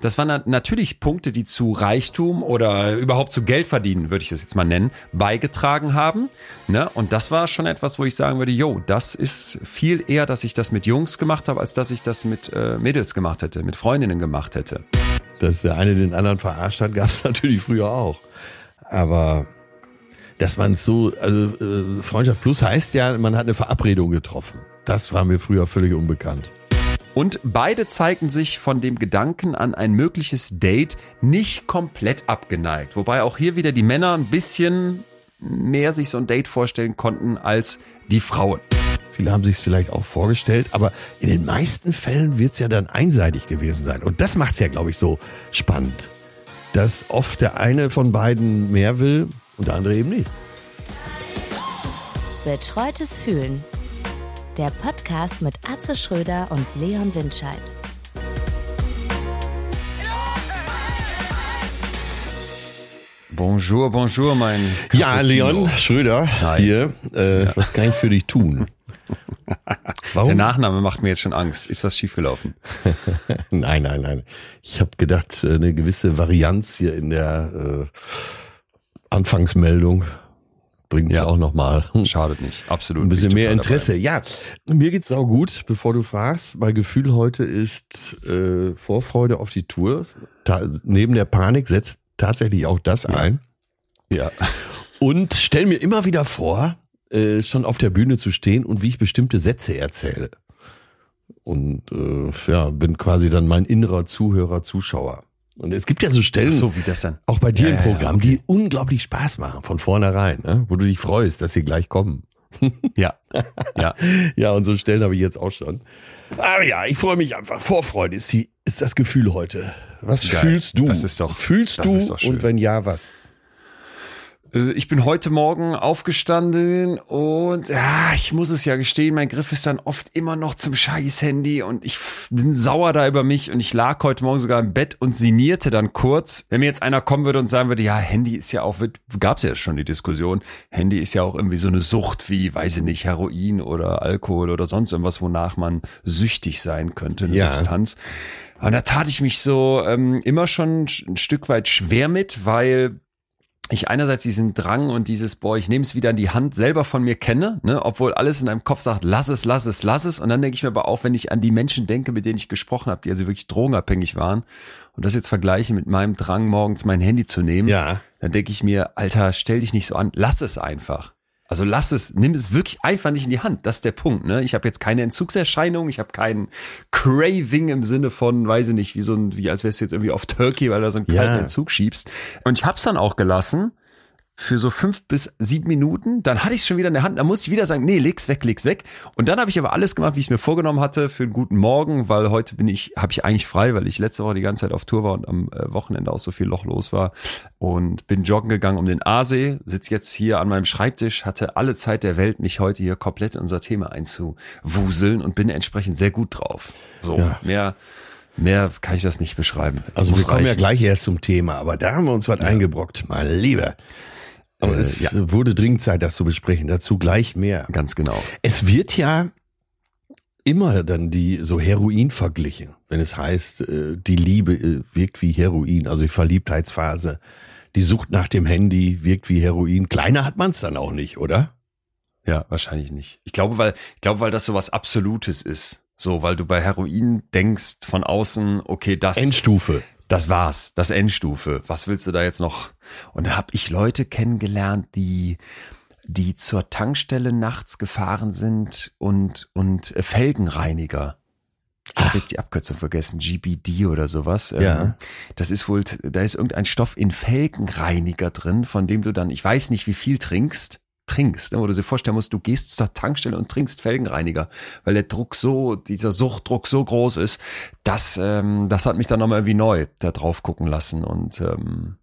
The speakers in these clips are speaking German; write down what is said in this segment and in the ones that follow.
Das waren na- natürlich Punkte, die zu Reichtum oder überhaupt zu Geld verdienen, würde ich das jetzt mal nennen, beigetragen haben. Ne? Und das war schon etwas, wo ich sagen würde, yo, das ist viel eher, dass ich das mit Jungs gemacht habe, als dass ich das mit äh, Mädels gemacht hätte, mit Freundinnen gemacht hätte. Dass der eine den anderen verarscht hat, gab es natürlich früher auch. Aber dass man so, also äh, Freundschaft Plus heißt ja, man hat eine Verabredung getroffen. Das war mir früher völlig unbekannt. Und beide zeigten sich von dem Gedanken an ein mögliches Date nicht komplett abgeneigt. Wobei auch hier wieder die Männer ein bisschen mehr sich so ein Date vorstellen konnten als die Frauen. Viele haben sich es vielleicht auch vorgestellt, aber in den meisten Fällen wird es ja dann einseitig gewesen sein. Und das macht es ja, glaube ich, so spannend. Dass oft der eine von beiden mehr will und der andere eben nicht. Betreutes Fühlen. Der Podcast mit Atze Schröder und Leon Windscheid. Bonjour, bonjour, mein Ja, Cappuccino. Leon Schröder Hi. hier. Äh, Was kann ich für dich tun? Der Warum? Nachname macht mir jetzt schon Angst. Ist was schiefgelaufen? Nein, nein, nein. Ich habe gedacht, äh, eine gewisse Varianz hier in der äh, Anfangsmeldung bringt Ja. auch nochmal Schadet nicht. Absolut. ein bisschen mehr Interesse. Ja, mir geht's auch gut, bevor du fragst. Mein Gefühl heute ist äh, Vorfreude auf die Tour. Ta neben der Panik setzt tatsächlich auch das ein. Dabei. Ja. Und stell mir immer wieder vor, äh, schon auf der Bühne zu stehen und wie ich bestimmte Sätze erzähle. Und äh, ja, bin quasi dann mein innerer Zuhörer, Zuschauer. Und es gibt ja so Stellen, So wie das dann. auch bei dir Ja, im ja, ja, Programm, okay. die unglaublich Spaß machen, von vornherein, ne? wo du dich freust, dass sie gleich kommen. Ja. Ja. Ja, und so Stellen habe ich jetzt auch schon. Aber ja, ich freue mich einfach. Vorfreude ist, die, ist das Gefühl heute. Was Geil. fühlst du? Das ist doch- Fühlst du? ist doch schön. und wenn ja, was? Äh, Ich bin heute Morgen aufgestanden und ja, ich muss es ja gestehen, mein Griff ist dann oft immer noch zum scheiß Handy und ich bin sauer da über mich und ich lag heute Morgen sogar im Bett und sinnierte dann kurz, wenn mir jetzt einer kommen würde und sagen würde, ja, Handy ist ja auch, gab's ja schon die Diskussion, Handy ist ja auch irgendwie so eine Sucht wie, weiß ich nicht, Heroin oder Alkohol oder sonst irgendwas, wonach man süchtig sein könnte, eine Ja. Substanz. Und da tat ich mich so ähm, immer schon ein Stück weit schwer mit, weil ich einerseits diesen Drang und dieses, boah, ich nehme es wieder in die Hand, selber von mir kenne, ne, obwohl alles in deinem Kopf sagt, lass es, lass es, lass es. Und dann denke ich mir aber auch, wenn ich an die Menschen denke, mit denen ich gesprochen habe, die also wirklich drogenabhängig waren, und das jetzt vergleiche mit meinem Drang, morgens mein Handy zu nehmen, Ja. dann denke ich mir, Alter, stell dich nicht so an, lass es einfach. Also lass es, nimm es wirklich einfach nicht in die Hand. Das ist der Punkt. Ne? Ich habe jetzt keine Entzugserscheinung, ich habe keinen Craving im Sinne von, weiß ich nicht, wie so ein, wie als wärst du jetzt irgendwie auf Turkey, weil du so einen Ja. kalten Entzug schiebst. Und ich hab's dann auch gelassen für so fünf bis sieben Minuten. Dann hatte ich es schon wieder in der Hand. Dann musste ich wieder sagen, nee, leg's weg, leg's weg. Und dann habe ich aber alles gemacht, wie ich es mir vorgenommen hatte, für einen guten Morgen, weil heute bin ich, habe ich eigentlich frei, weil ich letzte Woche die ganze Zeit auf Tour war und am äh, Wochenende auch so viel Loch los war. Und bin joggen gegangen um den Aasee, sitz jetzt hier an meinem Schreibtisch, hatte alle Zeit der Welt, mich heute hier komplett in unser Thema einzuwuseln und bin entsprechend sehr gut drauf. So, Ja. mehr, mehr kann ich das nicht beschreiben. Also Muss wir kommen ja reichen. gleich erst zum Thema, aber da haben wir uns was eingebrockt, mein Lieber. Aber Äh, es ja. wurde dringend Zeit, das zu besprechen. Dazu gleich mehr. Ganz genau. Es wird ja immer dann die so Heroin verglichen, wenn es heißt, äh, die Liebe äh, wirkt wie Heroin, also die Verliebtheitsphase, die Sucht nach dem Handy wirkt wie Heroin. Kleiner hat man es dann auch nicht, oder? Ja, wahrscheinlich nicht. Ich glaube, weil, ich glaube, weil das so was Absolutes ist. So, weil du bei Heroin denkst von außen, okay, das, Endstufe. Das war's, das Endstufe. Was willst du da jetzt noch? Und da habe ich Leute kennengelernt, die, die zur Tankstelle nachts gefahren sind und, und äh, Felgenreiniger. Ich habe jetzt die Abkürzung vergessen, GBD oder sowas. Ähm, Ja. Das ist wohl, da ist irgendein Stoff in Felgenreiniger drin, von dem du dann, ich weiß nicht, wie viel trinkst, trinkst, ne, wo du dir vorstellen musst, du gehst zur Tankstelle und trinkst Felgenreiniger, weil der Druck so, dieser Suchtdruck so groß ist, das, ähm, das hat mich dann nochmal irgendwie neu da drauf gucken lassen und ähm,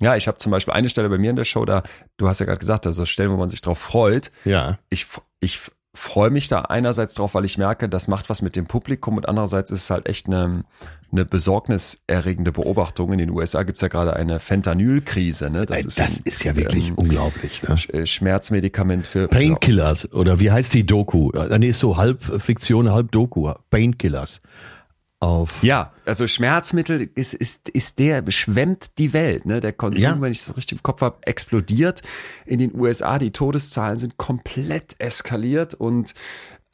ja, ich habe zum Beispiel eine Stelle bei mir in der Show, da, du hast ja gerade gesagt, also Stellen, wo man sich drauf freut, Ja. ich, ich freue mich da einerseits drauf, weil ich merke, das macht was mit dem Publikum und andererseits ist es halt echt eine, eine besorgniserregende Beobachtung. In den USA gibt's ja gerade eine Fentanyl-Krise. Ne? Das, ist, das ein, ist ja wirklich ähm, unglaublich. Ne? Äh, Schmerzmedikament für Painkillers oder wie heißt die Doku? Äh, Nee, ist so halb Fiktion, halb Doku. Painkillers. auf. Ja, also Schmerzmittel ist, ist, ist der, beschwemmt die Welt. Ne? Der Konsum, Ja. wenn ich das richtig im Kopf habe, explodiert. In den USA, die Todeszahlen sind komplett eskaliert und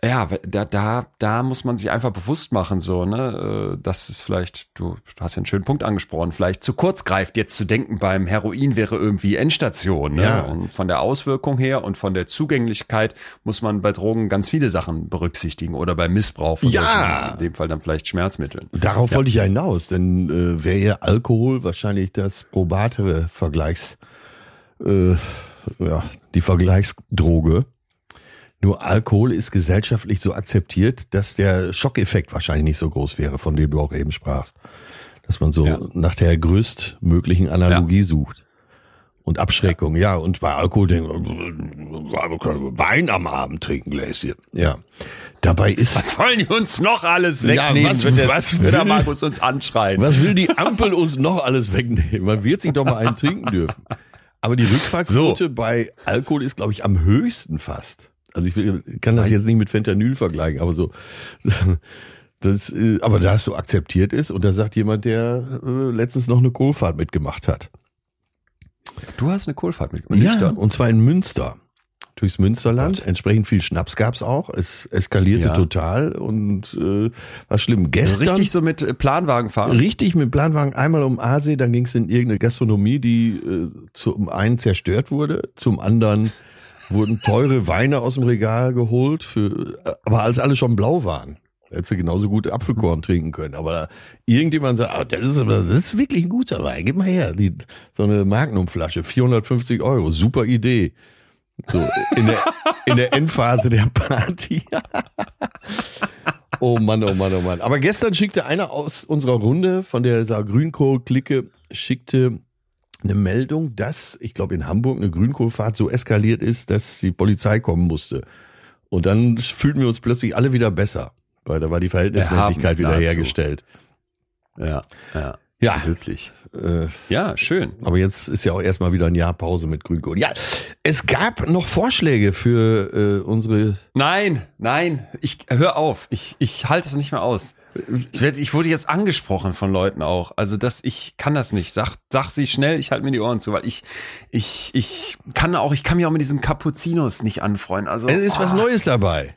ja, da, da, da muss man sich einfach bewusst machen, so, ne, äh, das ist vielleicht, du, hast ja einen schönen Punkt angesprochen, vielleicht zu kurz greift, jetzt zu denken, beim Heroin wäre irgendwie Endstation, ne? Ja. Und von der Auswirkung her und von der Zugänglichkeit muss man bei Drogen ganz viele Sachen berücksichtigen oder bei Missbrauch von Ja. solchen, in dem Fall dann vielleicht Schmerzmitteln. Darauf wollte ich ja hinaus, denn äh, wäre ja Alkohol wahrscheinlich das probatere Vergleichs, äh, ja, die Vergleichsdroge. Nur Alkohol ist gesellschaftlich so akzeptiert, dass der Schockeffekt wahrscheinlich nicht so groß wäre, von dem du auch eben sprachst. Dass man so Ja. nach der größtmöglichen Analogie sucht. Und Abschreckung, ja. Und bei Alkohol wir können Wein am Abend trinken, Gläschen. Ja. Dabei ist Was wollen die uns noch alles Ja, wegnehmen? was- wird der, was wird der will- Markus uns anschreien? Was will die Ampel uns noch alles wegnehmen? Man wird sich doch mal einen trinken dürfen. Aber die Rückfahrtsquote bei Alkohol ist, glaube ich, am höchsten fast. Also ich will, kann das jetzt nicht mit Fentanyl vergleichen, aber so. Das, äh, aber da es so akzeptiert ist und da sagt jemand, der äh, letztens noch eine Kohlfahrt mitgemacht hat. Du hast eine Kohlfahrt mit nüchtern. und zwar in Münster. Durchs Münsterland. Entsprechend viel Schnaps gab's auch. Es eskalierte Ja. total und äh, war schlimm. Also Gestern richtig so mit äh, Planwagen fahren. Richtig mit Planwagen einmal um Aasee, dann ging es in irgendeine Gastronomie, die äh, zum einen zerstört wurde, zum anderen wurden teure Weine aus dem Regal geholt, für, aber als alle schon blau waren. Hättest du genauso gut Apfelkorn trinken können. Aber da, irgendjemand sagt, ah, das, ist, das ist wirklich ein guter Wein, gib mal her. Die, so eine Magnumflasche, 450 Euro, super Idee. So, in der, in der Endphase der Party. Oh Mann, oh Mann, oh Mann. Aber gestern schickte einer aus unserer Runde von der Saar Grünkohl-Clique, schickte eine Meldung, dass, ich glaube, in Hamburg eine Grünkohlfahrt so eskaliert ist, dass die Polizei kommen musste. Und dann fühlten wir uns plötzlich alle wieder besser, weil da war die Verhältnismäßigkeit wieder hergestellt. Ja, ja. Ja, Wirklich. äh, Ja, schön. aber jetzt ist ja auch erstmal wieder ein Jahr Pause mit Grünkohl. Ja, es gab noch Vorschläge für äh, unsere Nein, nein, ich hör auf. Ich, ich halte es nicht mehr aus. Ich, werd, ich wurde jetzt angesprochen von Leuten auch. Also das, ich kann das nicht. Sag, sag sie schnell, ich halte mir die Ohren zu, weil ich, ich, ich kann auch, ich kann mich auch mit diesem Cappuccinos nicht anfreunden. Also Es ist was oh, Neues dabei.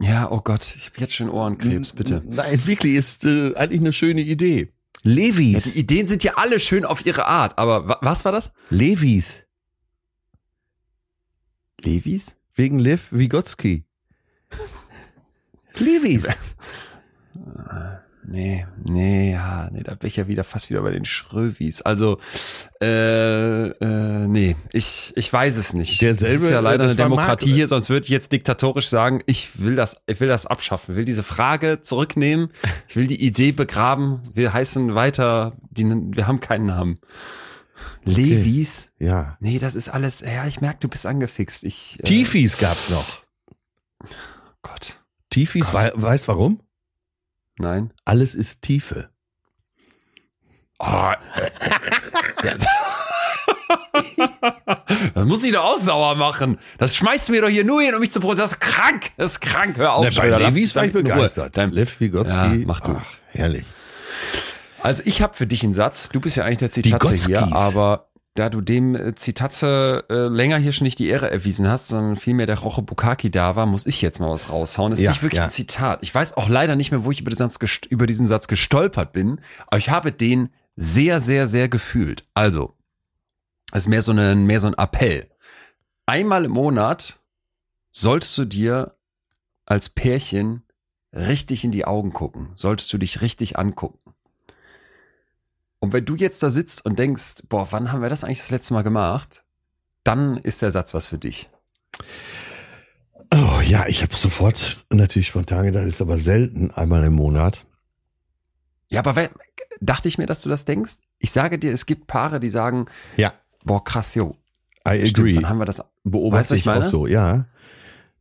Ja, oh Gott, ich habe jetzt schon Ohrenkrebs, bitte. Nein, wirklich ist äh, eigentlich eine schöne Idee. Ja, Levis. die Ideen sind ja alle schön auf ihre Art, aber wa was war das? Levis. Levis? Wegen Lev Vygotsky. Levis. Nee, nee, ja, nee, da bin ich ja wieder fast wieder bei den Schröwis. Also, äh, äh, nee, ich, ich weiß es nicht. Derselbe, das ist ja leider eine Demokratie Mark- hier, sonst würde ich jetzt diktatorisch sagen, ich will das, ich will das abschaffen, will diese Frage zurücknehmen, ich will die Idee begraben, wir heißen weiter, die, wir haben keinen Namen. Levis? Ja. Nee, das ist alles, ja, ich merke, du bist angefixt. Ich, äh, Tifis gab's noch. Gott, Tifis, Gott. wei weißt warum? Nein. Alles ist Tiefe. Oh. das muss ich doch auch sauer machen. Das schmeißt du mir doch hier nur hin, um mich zu provozieren. Das ist krank. Das ist krank. Hör auf. Na, bei Levis war ich begeistert. Dein- Lev Vygotsky. Ja, mach du. Ach, herrlich. Also ich habe für dich einen Satz. Du bist ja eigentlich der Gotskis. hier, aber da du dem äh, Zitatze äh, länger hier schon nicht die Ehre erwiesen hast, sondern vielmehr der Roche Bukaki da war, muss ich jetzt mal was raushauen. Ist Ja, nicht wirklich ja. ein Zitat. Ich weiß auch leider nicht mehr, wo ich über diesen, Satz über diesen Satz gestolpert bin, aber ich habe den sehr, sehr, sehr gefühlt. Also, es ist mehr so, eine, mehr so ein Appell. Einmal im Monat solltest du dir als Pärchen richtig in die Augen gucken, solltest du dich richtig angucken. Und wenn du jetzt da sitzt und denkst, boah, wann haben wir das eigentlich das letzte Mal gemacht? Dann ist der Satz was für dich. Oh ja, ich habe sofort natürlich spontan gedacht, ist aber selten, einmal im Monat. Ja, aber wer, dachte ich mir, dass du das denkst? Ich sage dir, es gibt Paare, die sagen, Ja, boah, krass, jo. I Stimmt, agree. wann haben wir das? Weißt du, Beobachte was ich ich auch meine? so, ja.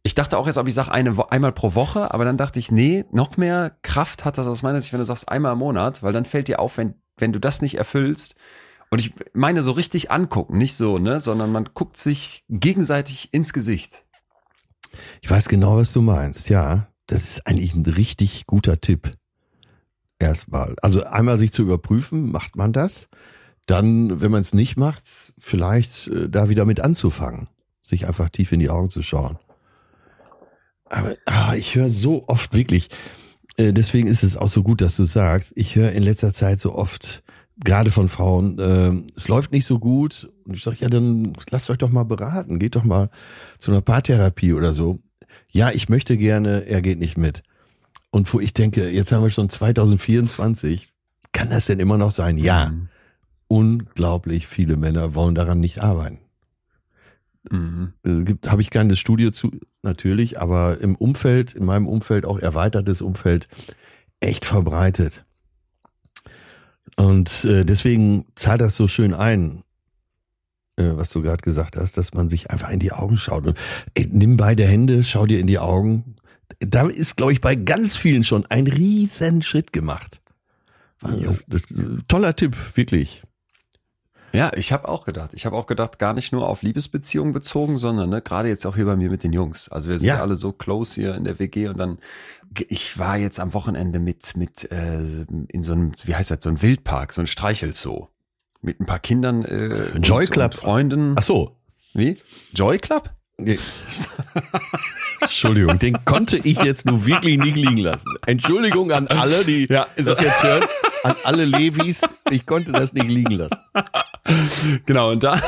Ich dachte auch jetzt, ob ich sage eine, einmal pro Woche, aber dann dachte ich, nee, noch mehr Kraft hat das aus meiner Sicht, wenn du sagst einmal im Monat, weil dann fällt dir auf, wenn, wenn du das nicht erfüllst. Und ich meine so richtig angucken, nicht so, ne, sondern man guckt sich gegenseitig ins Gesicht. Ich weiß genau, was du meinst, ja. Das ist eigentlich ein richtig guter Tipp. Erstmal. Also einmal sich zu überprüfen, macht man das? Dann, wenn man es nicht macht, vielleicht äh, da wieder mit anzufangen. Sich einfach tief in die Augen zu schauen. Aber ah, ich höre so oft wirklich, deswegen ist es auch so gut, dass du sagst, ich höre in letzter Zeit so oft, gerade von Frauen, äh, es läuft nicht so gut. Und ich sage, ja, dann lasst euch doch mal beraten, geht doch mal zu einer Paartherapie oder so. Ja, ich möchte gerne, er geht nicht mit. Und wo ich denke, jetzt haben wir schon 2024, kann das denn immer noch sein? Ja. Mhm. Unglaublich viele Männer wollen daran nicht arbeiten. Mhm. Äh, habe ich keine Studie zu, natürlich, aber im Umfeld, in meinem Umfeld, auch erweitertes Umfeld, echt verbreitet. Und äh, deswegen zahlt das so schön ein, äh, was du gerade gesagt hast, dass man sich einfach in die Augen schaut. Und, ey, nimm beide Hände, schau dir in die Augen. Da ist, glaube ich, bei ganz vielen schon ein riesen Schritt gemacht. Das, das, toller Tipp, wirklich. Ja, ich habe auch gedacht. Ich habe auch gedacht, gar nicht nur auf Liebesbeziehungen bezogen, sondern ne, gerade jetzt auch hier bei mir mit den Jungs. Also wir sind Ja. alle so close hier in der WG und dann ich war jetzt am Wochenende mit mit äh, in so einem wie heißt das so ein Wildpark, so ein Streichelzoo mit ein paar Kindern äh, Joy Club. Freunden. Ach so. Wie? Joy Club? Nee. Entschuldigung, den konnte ich jetzt nur wirklich nicht liegen lassen. Entschuldigung an alle, die Ja, das- jetzt hören, an alle Levis, ich konnte das nicht liegen lassen. Genau, und da,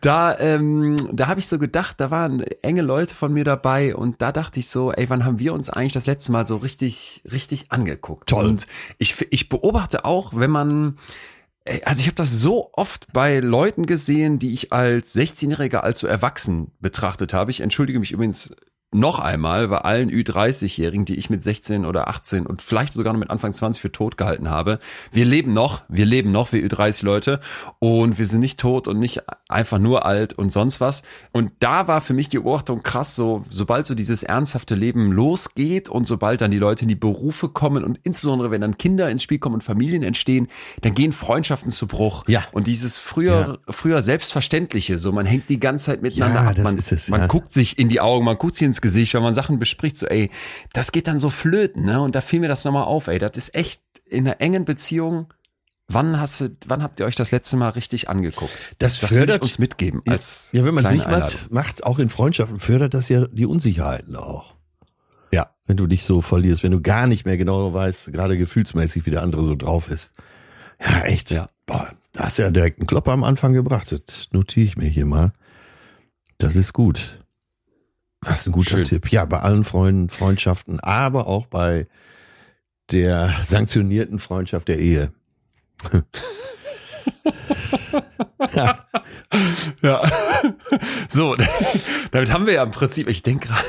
da, ähm, da habe ich so gedacht, da waren enge Leute von mir dabei und da dachte ich so, ey, wann haben wir uns eigentlich das letzte Mal so richtig, richtig angeguckt? Toll. Und ich, ich beobachte auch, wenn man, also ich habe das so oft bei Leuten gesehen, die ich als 16-Jähriger als so erwachsen betrachtet habe. Ich entschuldige mich übrigens noch einmal bei allen Ü30-Jährigen, die ich mit 16 oder 18 und vielleicht sogar noch mit Anfang 20 für tot gehalten habe. Wir leben noch, wir leben noch, wir Ü30-Leute und wir sind nicht tot und nicht einfach nur alt und sonst was. Und da war für mich die Beobachtung krass, so sobald so dieses ernsthafte Leben losgeht und sobald dann die Leute in die Berufe kommen und insbesondere wenn dann Kinder ins Spiel kommen und Familien entstehen, dann gehen Freundschaften zu Bruch. Ja. Und dieses früher, früher Selbstverständliche, so man hängt die ganze Zeit miteinander Ja, ab, man, man ja. guckt sich in die Augen, man guckt sich ins Gesicht, wenn man Sachen bespricht, so ey, das geht dann so flöten, ne? Und da fiel mir das nochmal auf, ey, das ist echt in einer engen Beziehung. Wann hast du, wann habt ihr euch das letzte Mal richtig angeguckt? Das das würde ich fördert- uns mitgeben als Ja, wenn man es nicht macht, macht, auch in Freundschaften, fördert das ja die Unsicherheiten auch. Ja. Wenn du dich so verlierst, wenn du gar nicht mehr genau weißt, gerade gefühlsmäßig, wie der andere so drauf ist. Ja, echt. Ja. Boah, da hast du ja direkt einen Klopper am Anfang gebracht. Das notiere ich mir hier mal. Das ist gut. Was ein guter Schön. Tipp. Ja, bei allen Freunden, Freundschaften, aber auch bei der sanktionierten Freundschaft der Ehe. ja. Ja. So, damit haben wir ja im Prinzip, ich denke gerade,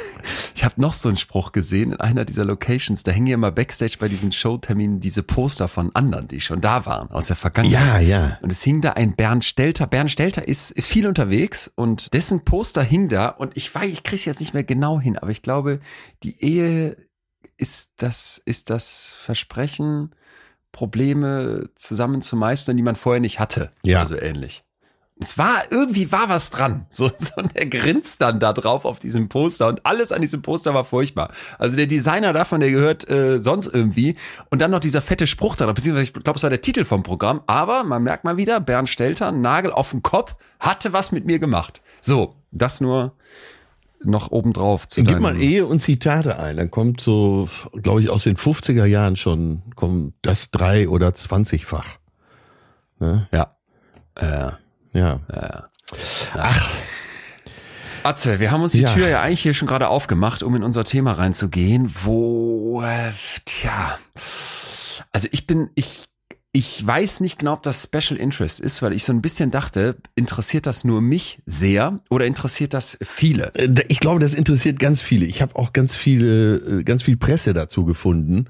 ich habe noch so einen Spruch gesehen in einer dieser Locations, da hängen ja immer Backstage bei diesen Showterminen diese Poster von anderen, die schon da waren, aus der Vergangenheit. Ja, ja. Und es hing da ein Bernd Stelter. Bernd Stelter ist, viel unterwegs und dessen Poster hing da und ich weiß, ich krieg's jetzt nicht mehr genau hin, aber ich glaube, die Ehe ist das, ist das Versprechen, Probleme zusammen zu meistern, die man vorher nicht hatte. Ja. Also ähnlich. Es war, irgendwie war was dran. So, so und er grinst dann da drauf auf diesem Poster und alles an diesem Poster war furchtbar. Also der Designer davon, der gehört äh, sonst irgendwie. Und dann noch dieser fette Spruch da, beziehungsweise ich glaube, es war der Titel vom Programm. Aber man merkt mal wieder, Bernd Stelter, Nagel auf den Kopf, hatte was mit mir gemacht. So, das nur noch obendrauf zu Gib mal Ehe und Zitate ein. Dann kommt so, glaube ich, aus den 50er Jahren schon, kommt das drei- oder zwanzigfach. Ne? Ja. Äh, Ja. Ach. Atze, wir haben uns die Ja. Tür ja eigentlich hier schon gerade aufgemacht, um in unser Thema reinzugehen, wo, äh, tja, also ich bin, ich, ich weiß nicht genau, ob das Special Interest ist, weil ich so ein bisschen dachte, interessiert das nur mich sehr oder interessiert das viele? Äh, Ich glaube, das interessiert ganz viele. Ich habe auch ganz viele, äh, ganz viel Presse dazu gefunden.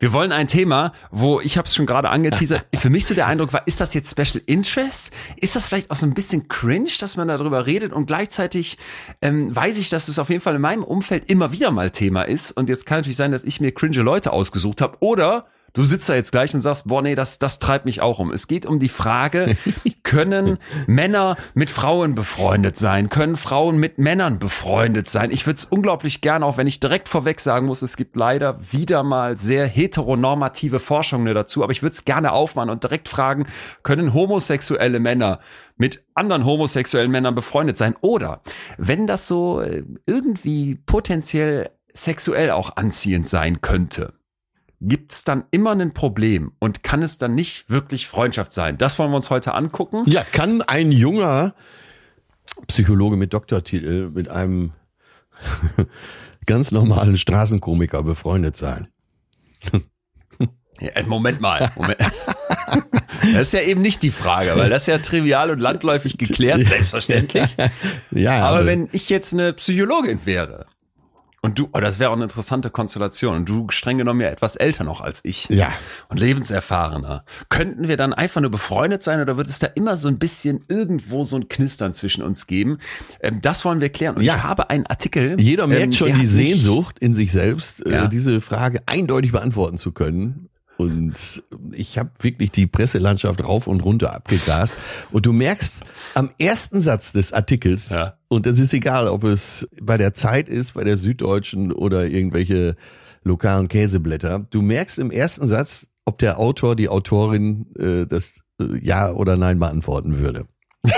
Wir wollen ein Thema, wo ich habe es schon gerade angeteasert. Für mich so der Eindruck war, ist das jetzt Special Interest? Ist das vielleicht auch so ein bisschen cringe, dass man darüber redet? Und gleichzeitig ähm, weiß ich, dass es auf jeden Fall in meinem Umfeld immer wieder mal Thema ist. Und jetzt kann natürlich sein, dass ich mir cringe Leute ausgesucht habe oder Du sitzt da jetzt gleich und sagst, boah, nee, das, das treibt mich auch um. Es geht um die Frage, können Männer mit Frauen befreundet sein? Können Frauen mit Männern befreundet sein? Ich würde es unglaublich gerne, auch wenn ich direkt vorweg sagen muss, es gibt leider wieder mal sehr heteronormative Forschungen dazu, aber ich würde es gerne aufmachen und direkt fragen, können homosexuelle Männer mit anderen homosexuellen Männern befreundet sein? Oder wenn das so äh, irgendwie potenziell sexuell auch anziehend sein könnte, gibt's dann immer ein Problem und kann es dann nicht wirklich Freundschaft sein? Das wollen wir uns heute angucken. Ja, kann ein junger Psychologe mit Doktortitel mit einem ganz normalen Straßenkomiker befreundet sein? Äh, Moment mal. Moment. Das ist ja eben nicht die Frage, weil das ist ja trivial und landläufig geklärt, selbstverständlich. Ja, Aber also- wenn ich jetzt eine Psychologin wäre und du, oh, das wäre auch eine interessante Konstellation und du streng genommen ja etwas älter noch als ich ja, und lebenserfahrener, könnten wir dann einfach nur befreundet sein oder wird es da immer so ein bisschen irgendwo so ein Knistern zwischen uns geben? Ähm, das wollen wir klären. Und Ja. ich habe einen Artikel. jeder ähm, merkt schon der die Sehnsucht in sich selbst, Ja. äh, diese Frage eindeutig beantworten zu können. Und ich habe wirklich die Presselandschaft rauf und runter abgegrast. Und du merkst am ersten Satz des Artikels, Ja. und es ist egal, ob es bei der Zeit ist, bei der Süddeutschen oder irgendwelche lokalen Käseblätter, du merkst im ersten Satz, ob der Autor, die Autorin äh, das äh, Ja oder Nein beantworten würde.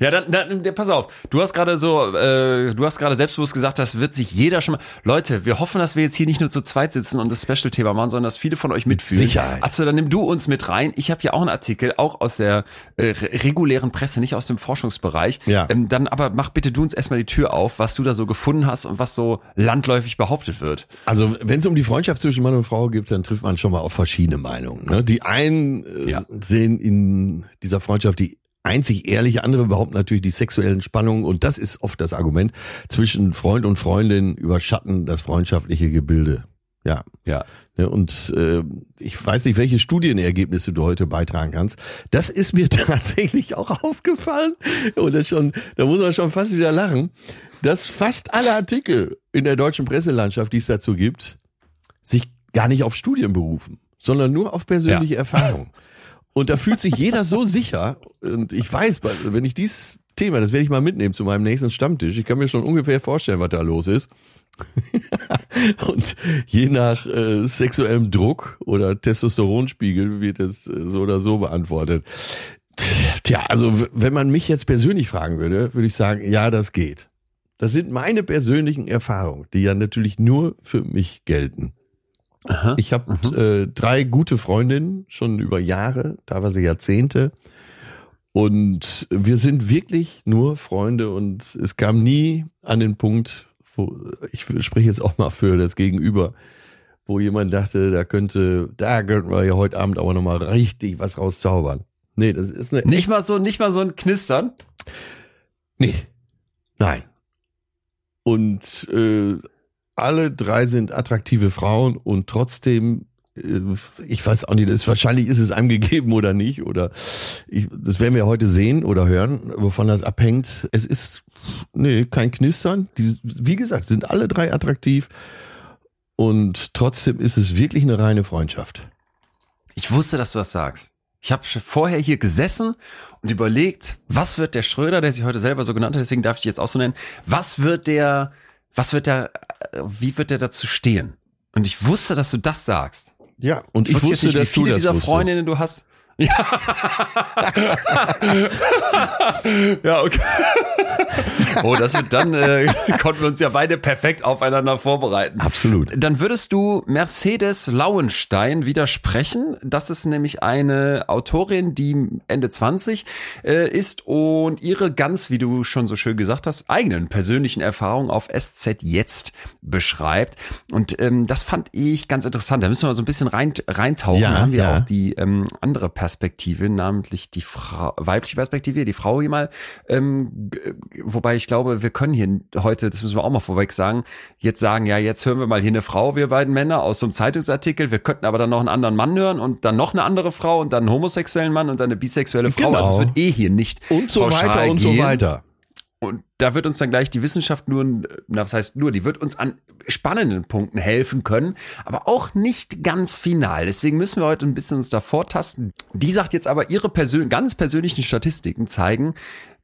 Ja, dann, dann pass auf. Du hast gerade so, äh, du hast gerade selbstbewusst gesagt, das wird sich jeder schon mal. Leute, wir hoffen, dass wir jetzt hier nicht nur zu zweit sitzen und das Special-Thema machen, sondern dass viele von euch mitfühlen. Sicherheit. Also dann nimm du uns mit rein. Ich habe ja auch einen Artikel, auch aus der äh, re- regulären Presse, nicht aus dem Forschungsbereich. Ja. Ähm, dann aber mach bitte du uns erstmal die Tür auf, was du da so gefunden hast und was so landläufig behauptet wird. Also wenn es um die Freundschaft zwischen Mann und Frau geht, dann trifft man schon mal auf verschiedene Meinungen. Ne? Die einen äh, Ja. sehen in dieser Freundschaft die einzig ehrliche, andere behaupten natürlich die sexuellen Spannungen und das ist oft das Argument zwischen Freund und Freundin überschatten das freundschaftliche Gebilde. Ja. Ja. Ne, Und äh, ich weiß nicht, welche Studienergebnisse du heute beitragen kannst. Das ist mir tatsächlich auch aufgefallen. Und das schon, da muss man schon fast wieder lachen, dass fast alle Artikel in der deutschen Presselandschaft, die es dazu gibt, sich gar nicht auf Studien berufen, sondern nur auf persönliche Erfahrung. Und da fühlt sich jeder so sicher. Und ich weiß, wenn ich dieses Thema, das werde ich mal mitnehmen zu meinem nächsten Stammtisch. Ich kann mir schon ungefähr vorstellen, was da los ist. Und je nach äh, sexuellem Druck oder Testosteronspiegel wird es äh, so oder so beantwortet. Tja, also wenn man mich jetzt persönlich fragen würde, würde ich sagen, ja, das geht. Das sind meine persönlichen Erfahrungen, die ja natürlich nur für mich gelten. Aha. Ich habe äh, drei gute Freundinnen schon über Jahre, teilweise Jahrzehnte. Und wir sind wirklich nur Freunde und es kam nie an den Punkt, wo ich spreche jetzt auch mal für das Gegenüber, wo jemand dachte, da könnte, da könnten wir ja heute Abend aber nochmal richtig was rauszaubern. Nee, das ist eine Nicht mal so, nicht mal so ein Knistern. Nee. Nein. Und äh, alle drei sind attraktive Frauen und trotzdem, äh, ich weiß auch nicht, das ist, wahrscheinlich ist es einem gegeben oder nicht. Oder ich, das werden wir heute sehen oder hören, wovon das abhängt. Es ist nee, kein Knistern. Die, wie gesagt, sind alle drei attraktiv. Und trotzdem ist es wirklich eine reine Freundschaft. Ich wusste, dass du das sagst. Ich habe vorher hier gesessen und überlegt, was wird der Schröder, der sich heute selber so genannt hat, deswegen darf ich jetzt auch so nennen, was wird der, was wird äh, wie wird der dazu stehen? Und ich wusste, dass du das sagst. Ja, und ich, wusste, wusste, nicht, dass wie viele du das dieser wusstest. Freundinnen du hast. Ja. ja, okay. Oh, das wird dann äh, konnten wir uns ja beide perfekt aufeinander vorbereiten. Absolut. Dann würdest du Mercedes Lauenstein widersprechen. Das ist nämlich eine Autorin, die Ende 20 äh, ist und ihre ganz, wie du schon so schön gesagt hast, eigenen persönlichen Erfahrungen auf SZ jetzt beschreibt. Und ähm, das fand ich ganz interessant. Da müssen wir mal so ein bisschen rein, reintauchen. Ja, da haben wir ja. auch die ähm, andere Perspektive, namentlich die Frau, weibliche Perspektive, die Frau hier mal. Ähm, wobei ich glaube, wir können hier heute, das müssen wir auch mal vorweg sagen, jetzt sagen, ja, jetzt hören wir mal hier eine Frau, wir beiden Männer, aus so einem Zeitungsartikel. Wir könnten aber dann noch einen anderen Mann hören und dann noch eine andere Frau und dann einen homosexuellen Mann und dann eine bisexuelle Frau. Genau. Also es wird eh hier nicht Und so weiter und gehen. so weiter. Und da wird uns dann gleich die Wissenschaft nur, na, was heißt nur, die wird uns an spannenden Punkten helfen können, aber auch nicht ganz final. Deswegen müssen wir heute ein bisschen uns davor tasten. Die sagt jetzt aber, ihre persön ganz persönlichen Statistiken zeigen,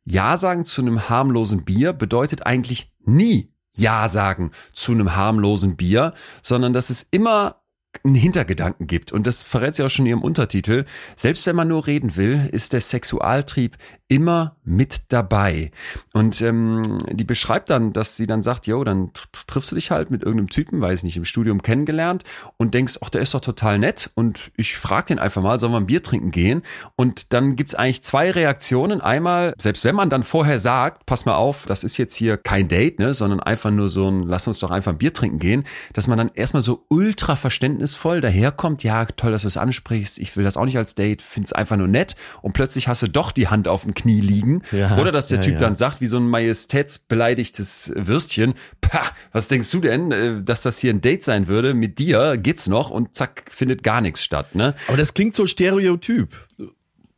Ja sagen zu einem harmlosen Bier bedeutet eigentlich nie Ja sagen zu einem harmlosen Bier, sondern dass es immer einen Hintergedanken gibt. Und das verrät sie auch schon in ihrem Untertitel. Selbst wenn man nur reden will, ist der Sexualtrieb immer mit dabei. Und ähm, die beschreibt dann, dass sie dann sagt, jo, dann triffst du dich halt mit irgendeinem Typen, weiß nicht, im Studium kennengelernt und denkst, ach, der ist doch total nett und ich frage den einfach mal, sollen wir ein Bier trinken gehen? Und dann gibt's eigentlich zwei Reaktionen. Einmal, selbst wenn man dann vorher sagt, pass mal auf, das ist jetzt hier kein Date, ne, sondern einfach nur so ein, lass uns doch einfach ein Bier trinken gehen, dass man dann erstmal so ultra verständnisvoll daherkommt, ja, toll, dass du es ansprichst, ich will das auch nicht als Date, find's einfach nur nett und plötzlich hast du doch die Hand auf dem Knie liegen. Ja, Oder dass der ja, Typ ja. dann sagt, wie so ein majestätsbeleidigtes Würstchen, pah, was denkst du denn, äh, dass das hier ein Date sein würde? Mit dir geht's noch und zack, findet gar nichts statt, ne? Aber das klingt so stereotyp.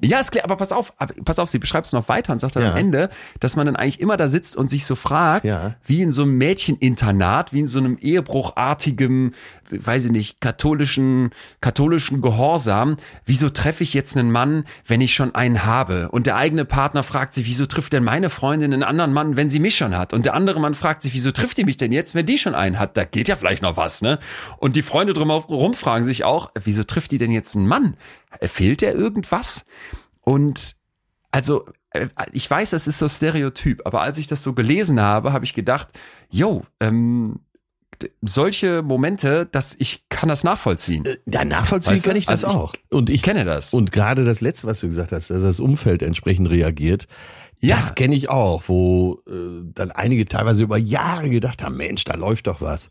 Ja, ist klar, aber pass auf, pass auf, sie beschreibt es noch weiter und sagt dann Ja. am Ende, dass man dann eigentlich immer da sitzt und sich so fragt, Ja. wie in so einem Mädcheninternat, wie in so einem ehebruchartigen, weiß ich nicht, katholischen, katholischen Gehorsam, wieso treffe ich jetzt einen Mann, wenn ich schon einen habe? Und der eigene Partner fragt sich, wieso trifft denn meine Freundin einen anderen Mann, wenn sie mich schon hat? Und der andere Mann fragt sich, wieso trifft die mich denn jetzt, wenn die schon einen hat? Da geht ja vielleicht noch was, ne? Und die Freunde drumherum fragen sich auch, wieso trifft die denn jetzt einen Mann? Fehlt der irgendwas? Und also, äh, ich weiß, das ist so Stereotyp, aber als ich das so gelesen habe, habe ich gedacht, yo, ähm, solche Momente, dass ich kann das nachvollziehen. Ja, nachvollziehen Weißt du? kann ich das Also ich- auch. Und ich Ich kenne das. Und gerade das letzte, was du gesagt hast, dass das Umfeld entsprechend reagiert, Ja. das kenne ich auch, wo äh, dann einige teilweise über Jahre gedacht haben, Mensch, da läuft doch was.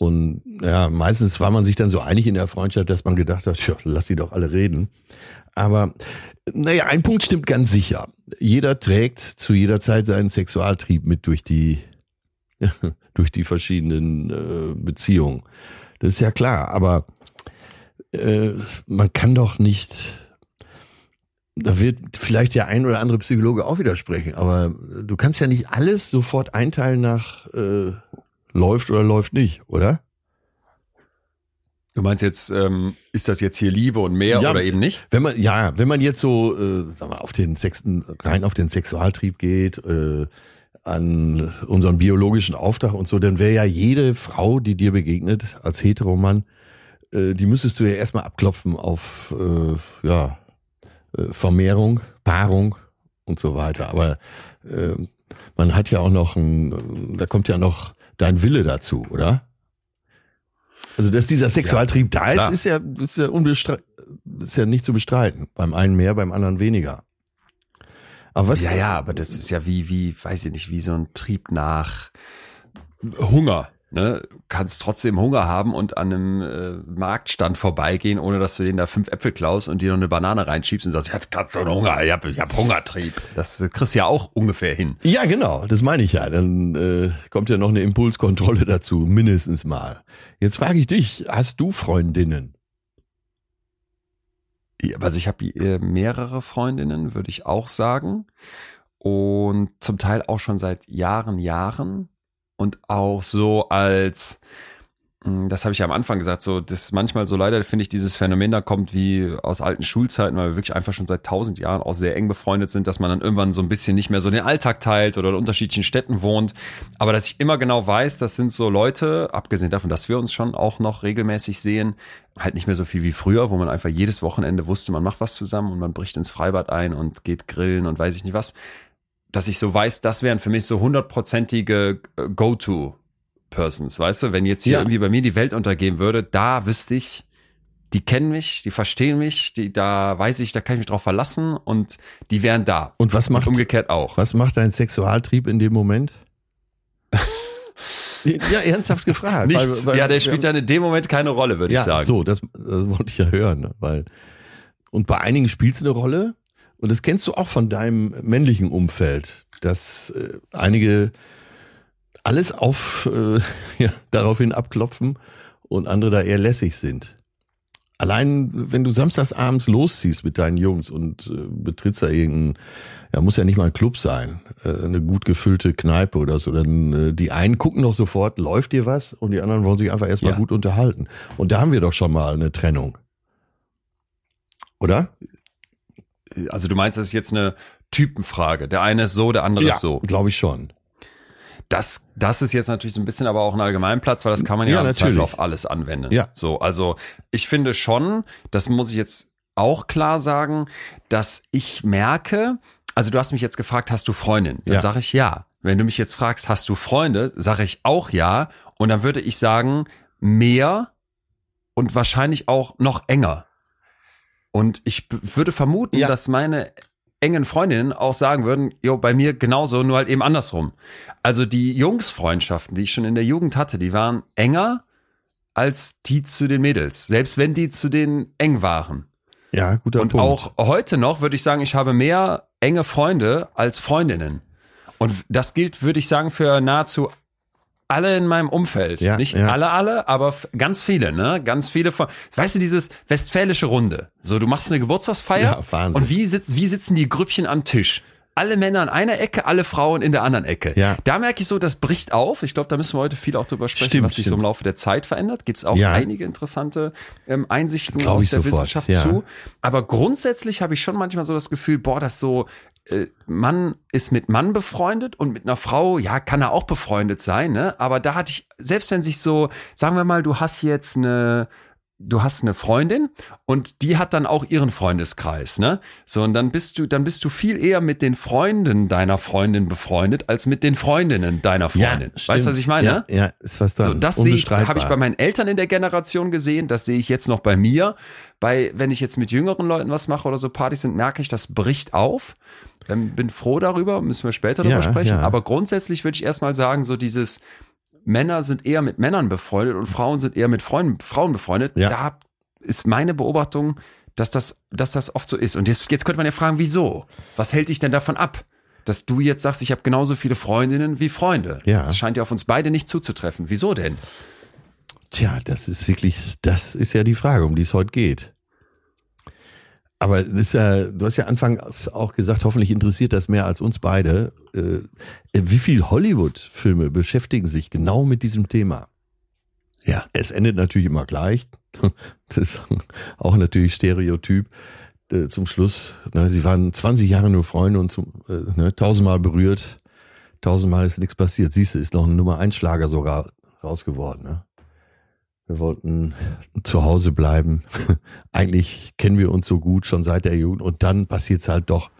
Und ja, meistens war man sich dann so einig in der Freundschaft, dass man gedacht hat, ja, lass sie doch alle reden. Aber naja, ein Punkt stimmt ganz sicher. Jeder trägt zu jeder Zeit seinen Sexualtrieb mit durch die, durch die verschiedenen äh, Beziehungen. Das ist ja klar, aber äh, man kann doch nicht, da wird vielleicht der ein oder andere Psychologe auch widersprechen, aber du kannst ja nicht alles sofort einteilen nach äh, läuft oder läuft nicht, oder? Du meinst jetzt, ähm, ist das jetzt hier Liebe und mehr Ja. oder eben nicht? Wenn man, ja, wenn man jetzt so, äh, sag mal, auf den Sexten, rein auf den Sexualtrieb geht, äh, an unseren biologischen Auftrag und so, dann wäre ja jede Frau, die dir begegnet, als Heteromann, äh, die müsstest du ja erstmal abklopfen auf, äh, ja, äh, Vermehrung, Paarung und so weiter. Aber äh, man hat ja auch noch ein, da kommt ja noch dein Wille dazu, oder? Also, dass dieser Sexualtrieb da ist, klar. ist ja, ist ja unbestre ist ja nicht zu bestreiten. Beim einen mehr, beim anderen weniger. Aber was? Ja, ja, aber das ist ja wie, wie, weiß ich nicht, wie so ein Trieb nach Hunger. Ne? Kannst trotzdem Hunger haben und an einem äh, Marktstand vorbeigehen, ohne dass du den da fünf Äpfel klaust und dir noch eine Banane reinschiebst und sagst, ich hab grad so einen Hunger, ich hab, ich hab Hungertrieb. Das äh, kriegst du ja auch ungefähr hin. Ja, genau, das meine ich ja. Dann äh, kommt ja noch eine Impulskontrolle dazu, mindestens mal. Jetzt frage ich dich, hast du Freundinnen? Ja, Also ich habe äh, mehrere Freundinnen, würde ich auch sagen. Und zum Teil auch schon seit Jahren, Jahren. Und auch so als, mh, das habe ich ja am Anfang gesagt, so das manchmal so leider finde ich dieses Phänomen da kommt wie aus alten Schulzeiten, weil wir wirklich einfach schon seit tausend Jahren auch sehr eng befreundet sind, dass man dann irgendwann so ein bisschen nicht mehr so den Alltag teilt oder in unterschiedlichen Städten wohnt. Aber dass ich immer genau weiß, das sind so Leute, abgesehen davon, dass wir uns schon auch noch regelmäßig sehen, halt nicht mehr so viel wie früher, wo man einfach jedes Wochenende wusste, man macht was zusammen und man bricht ins Freibad ein und geht grillen und weiß ich nicht was. Dass ich so weiß, das wären für mich so hundertprozentige äh, Go-To-Persons, weißt du? Wenn jetzt hier Ja. irgendwie bei mir die Welt untergehen würde, da wüsste ich, die kennen mich, die verstehen mich, die, da weiß ich, da kann ich mich drauf verlassen und die wären da. Und was macht, Und umgekehrt auch. was macht dein Sexualtrieb in dem Moment? ja, ernsthaft gefragt. Nichts. Weil- weil- ja, der spielt ja in dem Moment keine Rolle, würde ja, ich sagen. so, das, das wollte ich ja hören, weil und bei einigen spielt es eine Rolle und das kennst du auch von deinem männlichen Umfeld, dass äh, einige alles auf äh, ja, daraufhin abklopfen und andere da eher lässig sind. Allein, wenn du samstags abends losziehst mit deinen Jungs und äh, betrittst da irgendeinen, ja, muss ja nicht mal ein Club sein, äh, eine gut gefüllte Kneipe oder so, dann äh, die einen gucken doch sofort, läuft dir was? Und die anderen wollen sich einfach erstmal Ja. gut unterhalten. Und da haben wir doch schon mal eine Trennung. Oder? Also du meinst, das ist jetzt eine Typenfrage. Der eine ist so, der andere ist so. glaube ich schon. Das, das ist jetzt natürlich so ein bisschen aber auch ein Allgemeinplatz, weil das kann man ja, Ja, im auf alles anwenden. Ja. So, also ich finde schon, das muss ich jetzt auch klar sagen, dass ich merke, also du hast mich jetzt gefragt, hast du Freundin? Dann Ja. sage ich ja. Wenn du mich jetzt fragst, hast du Freunde, sage ich auch ja. Und dann würde ich sagen, mehr und wahrscheinlich auch noch enger. Und ich würde vermuten, Ja. dass meine engen Freundinnen auch sagen würden, jo, bei mir genauso, nur halt eben andersrum. Also die Jungsfreundschaften, die ich schon in der Jugend hatte, die waren enger als die zu den Mädels, selbst wenn die zu den eng waren. Ja, guter Und Punkt. auch heute noch würde ich sagen, ich habe mehr enge Freunde als Freundinnen. Und das gilt, würde ich sagen, für nahezu alle in meinem Umfeld. Ja, Nicht ja. alle, alle, aber ganz viele, ne? Ganz viele von. Weißt du, dieses westfälische Runde. So, du machst eine Geburtstagsfeier Ja, und wie, sitz, wie sitzen die Grüppchen am Tisch? Alle Männer an einer Ecke, alle Frauen in der anderen Ecke. Ja. Da merke ich so, das bricht auf. Ich glaube, da müssen wir heute viel auch drüber sprechen, Stimmt, was sich so im stimmt. Laufe der Zeit verändert. Gibt es auch Ja. einige interessante ähm, Einsichten aus der sofort, Wissenschaft ja. zu. Aber grundsätzlich habe ich schon manchmal so das Gefühl, boah, das so, Mann ist mit Mann befreundet und mit einer Frau, ja, kann er auch befreundet sein, ne? Aber da hatte ich, selbst wenn sich so, sagen wir mal, du hast jetzt eine, du hast eine Freundin und die hat dann auch ihren Freundeskreis, ne? So, und dann bist du, dann bist du viel eher mit den Freunden deiner Freundin befreundet, als mit den Freundinnen deiner Freundin. weißt du, was ich meine? Ja, ja ist was dran. So, das sehe ich, Unbestreitbar. habe ich bei meinen Eltern in der Generation gesehen, das sehe ich jetzt noch bei mir. Bei, wenn ich jetzt mit jüngeren Leuten was mache oder so Partys sind, merke ich, das bricht auf. Dann bin froh darüber, müssen wir später Ja, darüber sprechen. ja. Aber grundsätzlich würde ich erstmal sagen, so dieses Männer sind eher mit Männern befreundet und Frauen sind eher mit Freunden, Frauen befreundet. Ja. Da ist meine Beobachtung, dass das, dass das oft so ist. Und jetzt, jetzt könnte man ja fragen, wieso? Was hält dich denn davon ab? Dass du jetzt sagst, ich habe genauso viele Freundinnen wie Freunde. Ja. Das scheint ja auf uns beide nicht zuzutreffen. Wieso denn? Tja, das ist wirklich, das ist ja die Frage, um die es heute geht. Aber das ist ja, du hast ja anfangs auch gesagt, hoffentlich interessiert das mehr als uns beide. Äh, wie viel Hollywood-Filme beschäftigen sich genau mit diesem Thema? Ja. Es endet natürlich immer gleich. Das ist auch natürlich Stereotyp. Äh, Zum Schluss, ne, sie waren 20 Jahre nur Freunde und zum, äh, ne, tausendmal berührt. Tausendmal ist nichts passiert. Siehst du, ist noch ein Nummer ein Schlager sogar raus geworden. Ne? Wir wollten zu Hause bleiben. Eigentlich kennen wir uns so gut schon seit der Jugend und dann passiert's halt doch.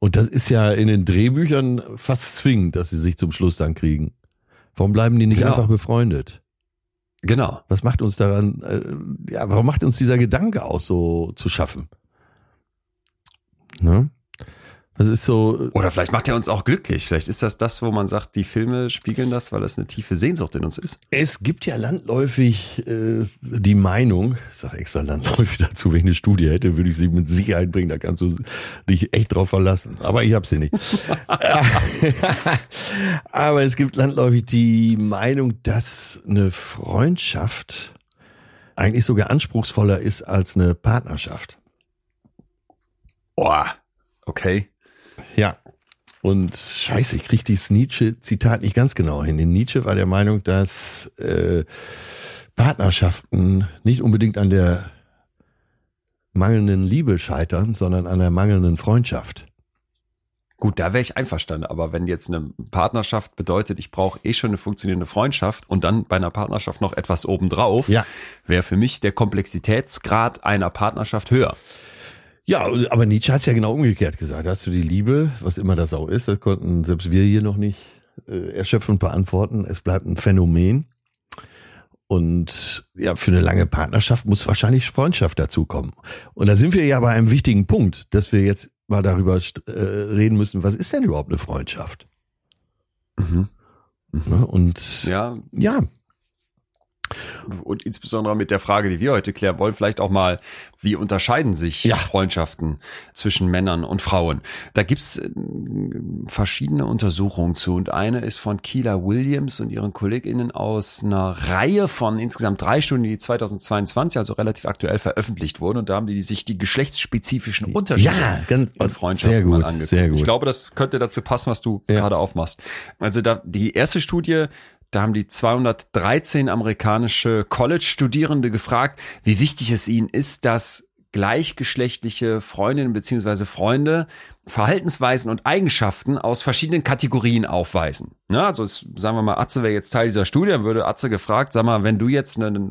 Und das ist ja in den Drehbüchern fast zwingend, dass sie sich zum Schluss dann kriegen. Warum bleiben die nicht Genau. einfach befreundet? Genau. Was macht uns daran, äh, ja, warum macht uns dieser Gedanke aus, so zu schaffen? Ne? Das ist so, Oder vielleicht macht er uns auch glücklich. Vielleicht ist das das, wo man sagt, die Filme spiegeln das, weil das eine tiefe Sehnsucht in uns ist. es gibt ja landläufig äh, die Meinung, ich sage extra landläufig dazu, wenn ich eine Studie hätte, würde ich sie mit Sicherheit bringen, da kannst du dich echt drauf verlassen. Aber ich habe sie nicht. Aber es gibt landläufig die Meinung, dass eine Freundschaft eigentlich sogar anspruchsvoller ist als eine Partnerschaft. Oh, okay. Ja. Und scheiße, ich kriege dieses Nietzsche-Zitat nicht ganz genau hin. Denn Nietzsche war der Meinung, dass äh, Partnerschaften nicht unbedingt an der mangelnden Liebe scheitern, sondern an der mangelnden Freundschaft. Gut, da wäre ich einverstanden. Aber wenn jetzt eine Partnerschaft bedeutet, ich brauche eh schon eine funktionierende Freundschaft und dann bei einer Partnerschaft noch etwas obendrauf, Ja. wäre für mich der Komplexitätsgrad einer Partnerschaft höher. Ja, aber Nietzsche hat es ja genau umgekehrt gesagt. Hast du die Liebe, was immer das auch ist, das konnten selbst wir hier noch nicht äh, erschöpfend beantworten. Es bleibt ein Phänomen. Und ja, für eine lange Partnerschaft muss wahrscheinlich Freundschaft dazukommen. Und da sind wir ja bei einem wichtigen Punkt, dass wir jetzt mal darüber äh, reden müssen, was ist denn überhaupt eine Freundschaft? Mhm. Ne? Und Ja, ja, Und insbesondere mit der Frage, die wir heute klären wollen, vielleicht auch mal, wie unterscheiden sich Ja. Freundschaften zwischen Männern und Frauen? Da gibt's äh, verschiedene Untersuchungen zu. Und eine ist von Keela Williams und ihren KollegInnen aus einer Reihe von insgesamt drei Studien, die 2022, also relativ aktuell veröffentlicht wurden. Und da haben die sich die geschlechtsspezifischen Unterschiede Ja, ganz- von Freundschaften gut, mal angeguckt. Ich glaube, das könnte dazu passen, was du Ja. gerade aufmachst. Also da, die erste Studie, da haben die 213 amerikanische College-Studierende gefragt, wie wichtig es ihnen ist, dass gleichgeschlechtliche Freundinnen beziehungsweise Freunde Verhaltensweisen und Eigenschaften aus verschiedenen Kategorien aufweisen. Ja, also es, sagen wir mal, Atze wäre jetzt Teil dieser Studie, dann würde Atze gefragt, sag mal, wenn du jetzt eine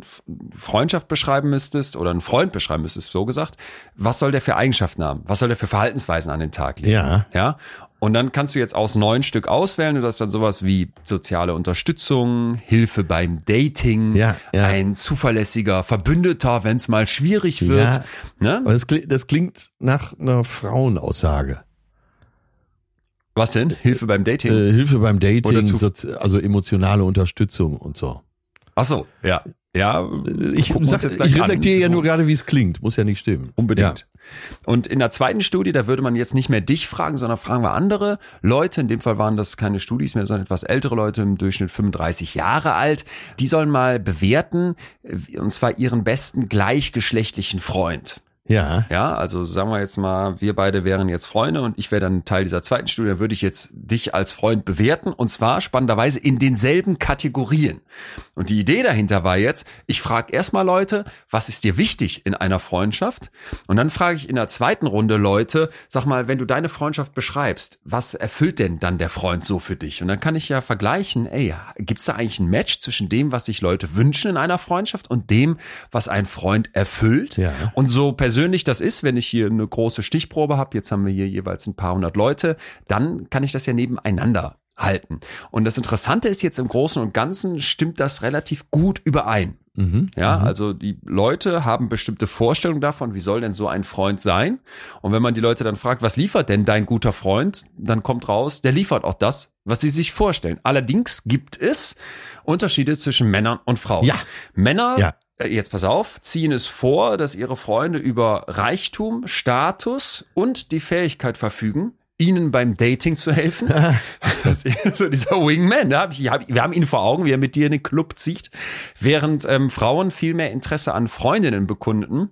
Freundschaft beschreiben müsstest oder einen Freund beschreiben müsstest, so gesagt, was soll der für Eigenschaften haben? Was soll der für Verhaltensweisen an den Tag legen? Ja. Ja. Und dann kannst du jetzt aus neun Stück auswählen. Du hast dann sowas wie soziale Unterstützung, Hilfe beim Dating, Ja, ja. ein zuverlässiger Verbündeter, wenn es mal schwierig wird. Ja. Ne? Aber das, kli- das klingt nach einer Frauenaussage. Was denn? Hilfe beim Dating? Äh, Hilfe beim Dating, also emotionale Unterstützung und so. Ach so, ja. Ja, Ich, sag, ich an. reflektiere ja So. nur gerade, wie es klingt. Muss ja nicht stimmen. Unbedingt. Und in der zweiten Studie, da würde man jetzt nicht mehr dich fragen, sondern fragen wir andere Leute. In dem Fall waren das keine Studis mehr, sondern etwas ältere Leute, im Durchschnitt 35 Jahre alt. Die sollen mal bewerten, und zwar ihren besten gleichgeschlechtlichen Freund. Ja. Ja, also sagen wir jetzt mal, wir beide wären jetzt Freunde und ich wäre dann Teil dieser zweiten Studie, da würde ich jetzt dich als Freund bewerten und zwar spannenderweise in denselben Kategorien. Und die Idee dahinter war jetzt, ich frage erstmal Leute, was ist dir wichtig in einer Freundschaft? Und dann frage ich in der zweiten Runde Leute, sag mal, wenn du deine Freundschaft beschreibst, was erfüllt denn dann der Freund so für dich? Und dann kann ich ja vergleichen, ey, gibt's da eigentlich ein Match zwischen dem, was sich Leute wünschen in einer Freundschaft und dem, was ein Freund erfüllt? Ja. Und so persönlich das ist, wenn ich hier eine große Stichprobe habe, jetzt haben wir hier jeweils ein paar hundert Leute, dann kann ich das ja nebeneinander halten. Und das Interessante ist jetzt im Großen und Ganzen stimmt das relativ gut überein. Mhm. Ja, also die Leute haben bestimmte Vorstellungen davon, wie soll denn so ein Freund sein? Und wenn man die Leute dann fragt, was liefert denn dein guter Freund? Dann kommt raus, der liefert auch das, was sie sich vorstellen. Allerdings gibt es Unterschiede zwischen Männern und Frauen. Ja. Männer Ja. Äh, Jetzt pass auf, ziehen es vor, dass ihre Freunde über Reichtum, Status und die Fähigkeit verfügen, ihnen beim Dating zu helfen. So dieser Wingman, hab, wir haben ihn vor Augen, wie er mit dir in den Club zieht, während ähm, Frauen viel mehr Interesse an Freundinnen bekunden,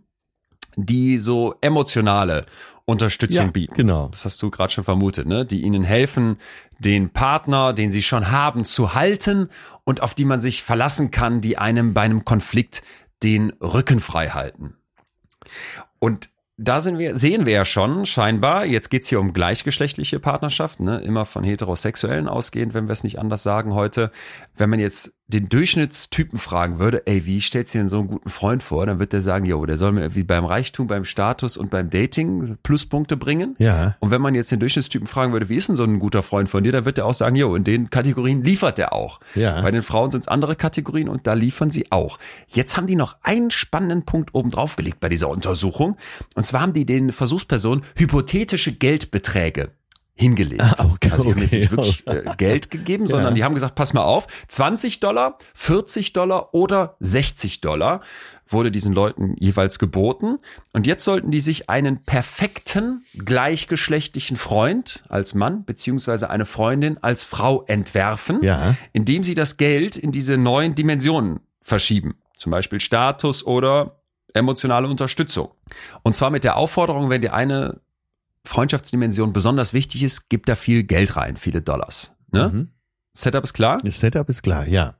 die so emotionale Unterstützung Ja, bieten. genau. Das hast du gerade schon vermutet, ne? Die ihnen helfen, den Partner, den sie schon haben, zu halten und auf die man sich verlassen kann, die einem bei einem Konflikt den Rücken frei halten. Und da sind wir, sehen wir ja schon scheinbar, jetzt geht's hier um gleichgeschlechtliche Partnerschaften, ne? immer von heterosexuellen ausgehend, wenn wir es nicht anders sagen heute. Wenn man jetzt den Durchschnittstypen fragen würde, ey, wie stellst du dir denn so einen guten Freund vor? Dann wird der sagen, jo, der soll mir wie beim Reichtum, beim Status und beim Dating Pluspunkte bringen. Ja. Und wenn man jetzt den Durchschnittstypen fragen würde, wie ist denn so ein guter Freund von dir, dann wird er auch sagen, jo, in den Kategorien liefert er auch. Ja. Bei den Frauen sind es andere Kategorien und da liefern sie auch. Jetzt haben die noch einen spannenden Punkt oben drauf gelegt bei dieser Untersuchung. Und zwar haben die den Versuchspersonen hypothetische Geldbeträge hingelegt. Ah, okay, also sie haben jetzt okay, nicht wirklich äh, Geld gegeben, sondern die haben gesagt, pass mal auf, 20 Dollar, 40 Dollar oder 60 Dollar wurde diesen Leuten jeweils geboten. Und jetzt sollten die sich einen perfekten, gleichgeschlechtlichen Freund als Mann beziehungsweise eine Freundin als Frau entwerfen, Ja. indem sie das Geld in diese neuen Dimensionen verschieben. Zum Beispiel Status oder emotionale Unterstützung. Und zwar mit der Aufforderung, wenn dir eine Freundschaftsdimension besonders wichtig ist, gib da viel Geld rein, viele Dollars. Ne? Mhm. Setup ist klar? Das Setup ist klar, ja.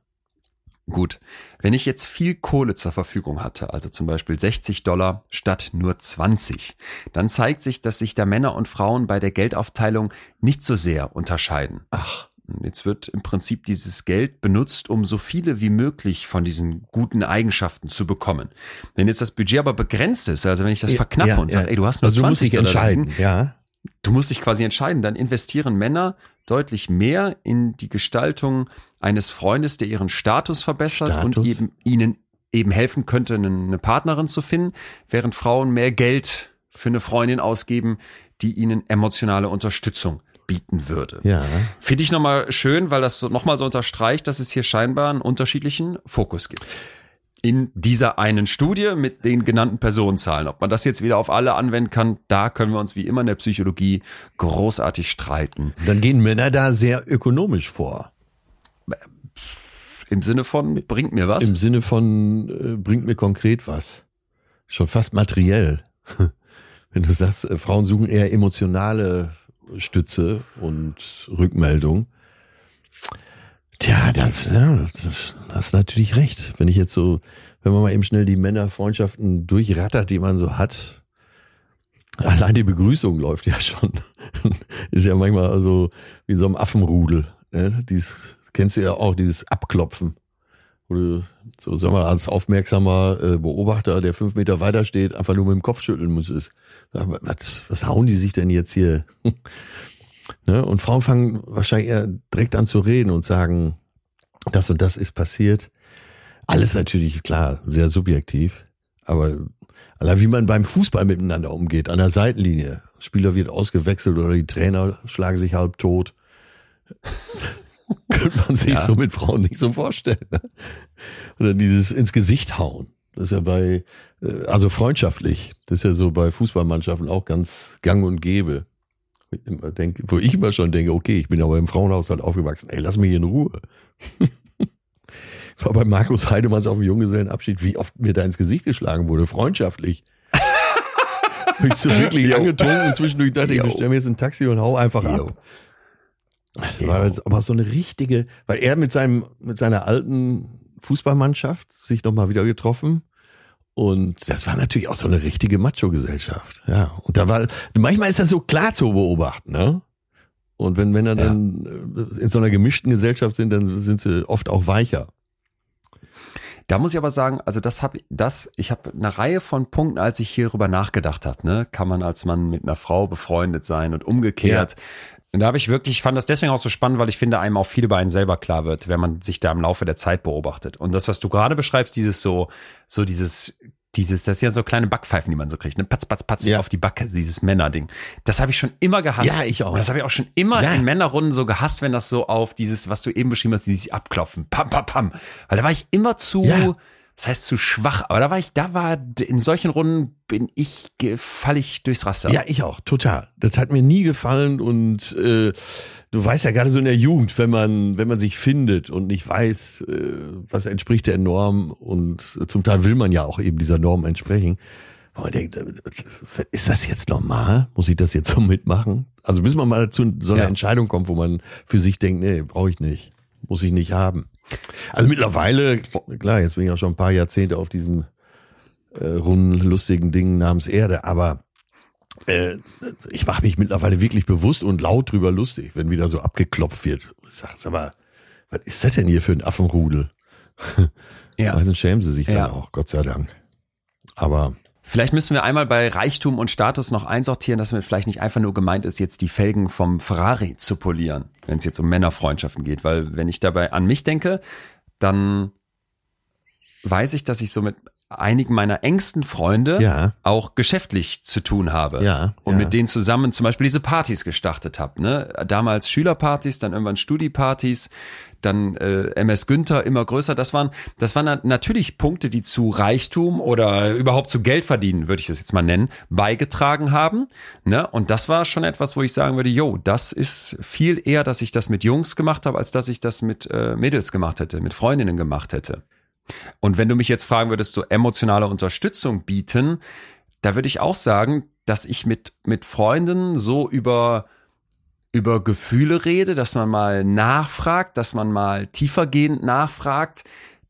Gut. Wenn ich jetzt viel Kohle zur Verfügung hatte, also zum Beispiel 60 Dollar statt nur 20, dann zeigt sich, dass sich da Männer und Frauen bei der Geldaufteilung nicht so sehr unterscheiden. Ach. Jetzt wird im Prinzip dieses Geld benutzt, um so viele wie möglich von diesen guten Eigenschaften zu bekommen. Wenn jetzt das Budget aber begrenzt ist, also wenn ich das Ja, verknappe ja, und sage, ja. ey, du hast nur Also du musst 20 dich entscheiden, liegen, ja. du musst dich quasi entscheiden, dann investieren Männer deutlich mehr in die Gestaltung eines Freundes, der ihren Status verbessert und Status. eben ihnen eben helfen könnte, eine Partnerin zu finden, während Frauen mehr Geld für eine Freundin ausgeben, die ihnen emotionale Unterstützung bieten würde. Ja. Finde ich nochmal schön, weil das so, nochmal so unterstreicht, dass es hier scheinbar einen unterschiedlichen Fokus gibt. In dieser einen Studie mit den genannten Personenzahlen. Ob man das jetzt wieder auf alle anwenden kann, da können wir uns wie immer in der Psychologie großartig streiten. Dann gehen Männer da sehr ökonomisch vor. Im Sinne von, bringt mir was? Im Sinne von, äh, bringt mir konkret was. Schon fast materiell. Wenn du sagst, äh, Frauen suchen eher emotionale Stütze und Rückmeldung. Tja, das, ja, das hast natürlich recht. Wenn ich jetzt so, wenn man mal eben schnell die Männerfreundschaften durchrattert, die man so hat, allein die Begrüßung läuft ja schon. Ist ja manchmal also wie in so einem Affenrudel. Ne? Dies kennst du ja auch, dieses Abklopfen. Du, so sag mal, als aufmerksamer äh, Beobachter, der fünf Meter weiter steht, einfach nur mit dem Kopf schütteln musstest. Was, was hauen die sich denn jetzt hier? ne? Und Frauen fangen wahrscheinlich eher direkt an zu reden und sagen, das und das ist passiert. Alles natürlich klar, sehr subjektiv. Aber allein wie man beim Fußball miteinander umgeht, an der Seitenlinie. Spieler wird ausgewechselt oder die Trainer schlagen sich halb tot. Könnte man sich Ja. so mit Frauen nicht so vorstellen. Ne? Oder dieses ins Gesicht hauen. Das ist ja bei, äh, also freundschaftlich. Das ist ja so bei Fußballmannschaften auch ganz gang und gäbe. Wo ich immer denke- Wo ich immer schon denke, okay, ich bin aber im Frauenhaushalt aufgewachsen. Ey, lass mich in Ruhe. Ich war bei Markus Heidemanns auf dem Junggesellenabschied, wie oft mir da ins Gesicht geschlagen wurde, freundschaftlich. Bin ich so wirklich angetrunken und zwischendurch dachte ich, Jo. ich bestell mir jetzt ein Taxi und hau einfach Jo. ab. War jetzt aber so eine richtige, weil er mit seinem, mit seiner alten Fußballmannschaft sich nochmal wieder getroffen. Und das war natürlich auch so eine richtige Macho-Gesellschaft. Ja. Und da war, manchmal ist das so klar zu beobachten, ne? Und wenn Männer Ja. dann äh, in so einer gemischten Gesellschaft sind, dann sind sie oft auch weicher. Da muss ich aber sagen, also das habe das, ich habe eine Reihe von Punkten, als ich hierüber nachgedacht habe, ne, kann man als Mann mit einer Frau befreundet sein und umgekehrt. Und da habe ich wirklich, ich fand das deswegen auch so spannend, weil ich finde, einem auch viel über einen selber klar wird, wenn man sich da im Laufe der Zeit beobachtet. Und das, was du gerade beschreibst, dieses so, so dieses, dieses, das sind ja so kleine Backpfeifen, die man so kriegt, ne, patz, patz, patz Ja. auf die Backe, dieses Männerding. Das habe ich schon immer gehasst. Ja, ich auch. Und das habe ich auch schon immer Ja. in Männerrunden so gehasst, wenn das so auf dieses, was du eben beschrieben hast, dieses Abklopfen, pam, pam, pam. Weil da war ich immer zu, Ja. Das heißt zu schwach, aber da war ich, da war, in solchen Runden bin ich, falle ich durchs Raster. Ja, ich auch, total. Das hat mir nie gefallen und äh, du weißt ja gerade so in der Jugend, wenn man, wenn man sich findet und nicht weiß, äh, was entspricht der Norm und zum Teil will man ja auch eben dieser Norm entsprechen. wo Man denkt, äh, ist das jetzt normal? Muss ich das jetzt so mitmachen? Also bis man mal zu so einer Ja. Entscheidung kommt, wo man für sich denkt, nee, brauche ich nicht, muss ich nicht haben. Also mittlerweile, klar, jetzt bin ich auch schon ein paar Jahrzehnte auf diesem äh, runden, lustigen Ding namens Erde, aber äh, ich mache mich mittlerweile wirklich bewusst und laut drüber lustig, wenn wieder so abgeklopft wird. Ich sag, sag mal, was ist das denn hier für ein Affenrudel? Ja. Meistens schämen sie sich Ja. dann auch, Gott sei Dank. Aber Vielleicht müssen wir einmal bei Reichtum und Status noch einsortieren, dass mit vielleicht nicht einfach nur gemeint ist, jetzt die Felgen vom Ferrari zu polieren, wenn es jetzt um Männerfreundschaften geht. Weil wenn ich dabei an mich denke, dann weiß ich, dass ich so mit einigen meiner engsten Freunde Ja. auch geschäftlich zu tun habe. Ja, Und ja. mit denen zusammen zum Beispiel diese Partys gestartet habe. Ne? Damals Schülerpartys, dann irgendwann Studiepartys, dann äh, MS Günther immer größer. Das waren, das waren na- natürlich Punkte, die zu Reichtum oder überhaupt zu Geld verdienen, würde ich das jetzt mal nennen, beigetragen haben. Ne? Und das war schon etwas, wo ich sagen würde, yo, das ist viel eher, dass ich das mit Jungs gemacht habe, als dass ich das mit äh, Mädels gemacht hätte, mit Freundinnen gemacht hätte. Und wenn du mich jetzt fragen würdest, so emotionale Unterstützung bieten, da würde ich auch sagen, dass ich mit, mit Freunden so über, über Gefühle rede, dass man mal nachfragt, dass man mal tiefergehend nachfragt.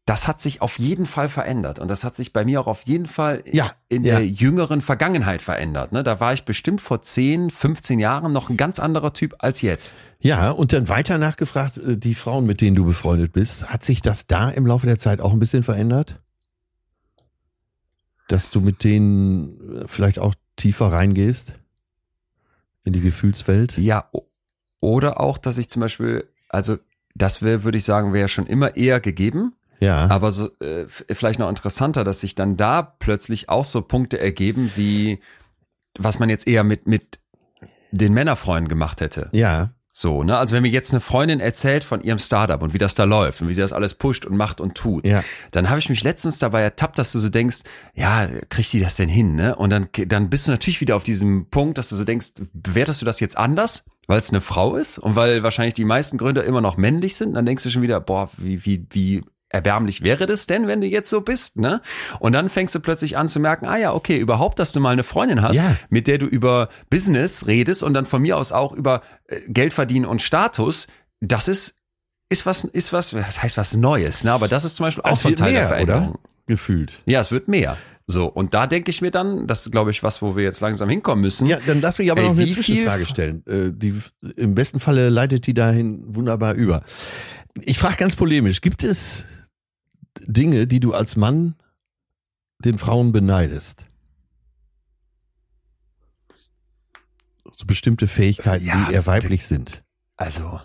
Das hat sich auf jeden Fall verändert. Und das hat sich bei mir auch auf jeden Fall Ja, in ja. der jüngeren Vergangenheit verändert. Ne? Da war ich bestimmt vor 10, 15 Jahren noch ein ganz anderer Typ als jetzt. ja, und dann weiter nachgefragt, äh, die Frauen, mit denen du befreundet bist, hat sich das da im Laufe der Zeit auch ein bisschen verändert? Dass du mit denen äh, vielleicht auch tiefer reingehst in die Gefühlswelt? Ja, oder auch, dass ich zum Beispiel, also das wäre, würde ich sagen, wäre schon immer eher gegeben. Ja. Aber so, äh, vielleicht noch interessanter, dass sich dann da plötzlich auch so Punkte ergeben, wie was man jetzt eher mit, mit den Männerfreunden gemacht hätte. Ja. So, ne? Also wenn mir jetzt eine Freundin erzählt von ihrem Startup und wie das da läuft und wie sie das alles pusht und macht und tut, Ja. dann habe ich mich letztens dabei ertappt, dass du so denkst, ja, kriegt die das denn hin, ne? Und dann, dann bist du natürlich wieder auf diesem Punkt, dass du so denkst, bewertest du das jetzt anders, weil es eine Frau ist und weil wahrscheinlich die meisten Gründer immer noch männlich sind, dann denkst du schon wieder, boah, wie, wie, wie erbärmlich wäre das denn, wenn du jetzt so bist, ne? Und dann fängst du plötzlich an zu merken, ah ja, okay, überhaupt, dass du mal eine Freundin hast, Ja. mit der du über Business redest und dann von mir aus auch über äh, Geld verdienen und Status, das ist ist was ist was das heißt was Neues, ne? Aber das ist zum Beispiel auch Es so ein Teil der mehr, Veränderung. oder? Gefühlt. Ja, es wird mehr. So und da denke ich mir dann, das ist glaube ich was, wo wir jetzt langsam hinkommen müssen. Ja, dann lass mich aber Ey, noch eine Zwischenfrage stellen. Äh, die, Im besten Falle leitet die dahin wunderbar über. Ich frage ganz polemisch, gibt es Dinge, die du als Mann den Frauen beneidest? So bestimmte Fähigkeiten, Ja, die eher weiblich sind. Also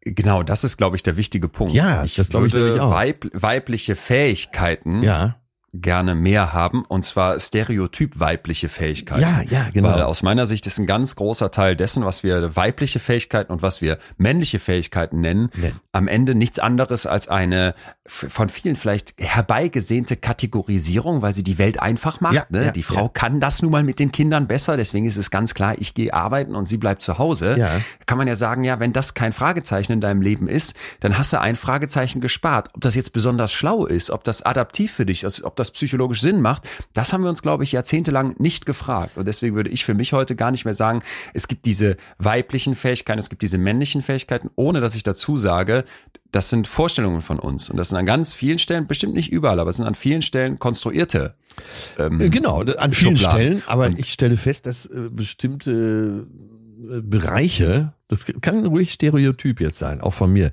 genau, das ist glaube ich der wichtige Punkt. Ja, das glaube ich auch. Weib, weibliche Fähigkeiten Ja, gerne mehr haben und zwar stereotyp weibliche Fähigkeiten. ja, ja, genau. Weil aus meiner Sicht ist ein ganz großer Teil dessen, was wir weibliche Fähigkeiten und was wir männliche Fähigkeiten nennen, Nennen. am Ende nichts anderes als eine von vielen vielleicht herbeigesehnte Kategorisierung, weil sie die Welt einfach macht. Ja, ne? ja, die Frau ja. kann das nun mal mit den Kindern besser, deswegen ist es ganz klar, ich gehe arbeiten und sie bleibt zu Hause. Ja. Kann man ja sagen, ja, wenn das kein Fragezeichen in deinem Leben ist, dann hast du ein Fragezeichen gespart. Ob das jetzt besonders schlau ist, ob das adaptiv für dich ist, ob das psychologisch Sinn macht, das haben wir uns, glaube ich, jahrzehntelang nicht gefragt. Und deswegen würde ich für mich heute gar nicht mehr sagen, es gibt diese weiblichen Fähigkeiten, es gibt diese männlichen Fähigkeiten, ohne dass ich dazu sage, das sind Vorstellungen von uns. Und das sind an ganz vielen Stellen, bestimmt nicht überall, aber es sind an vielen Stellen konstruierte. Ähm, Äh, Genau, an vielen Schubladen. Stellen, aber ich stelle fest, dass äh, bestimmte äh, Bereiche, das kann ruhig Stereotyp jetzt sein, auch von mir,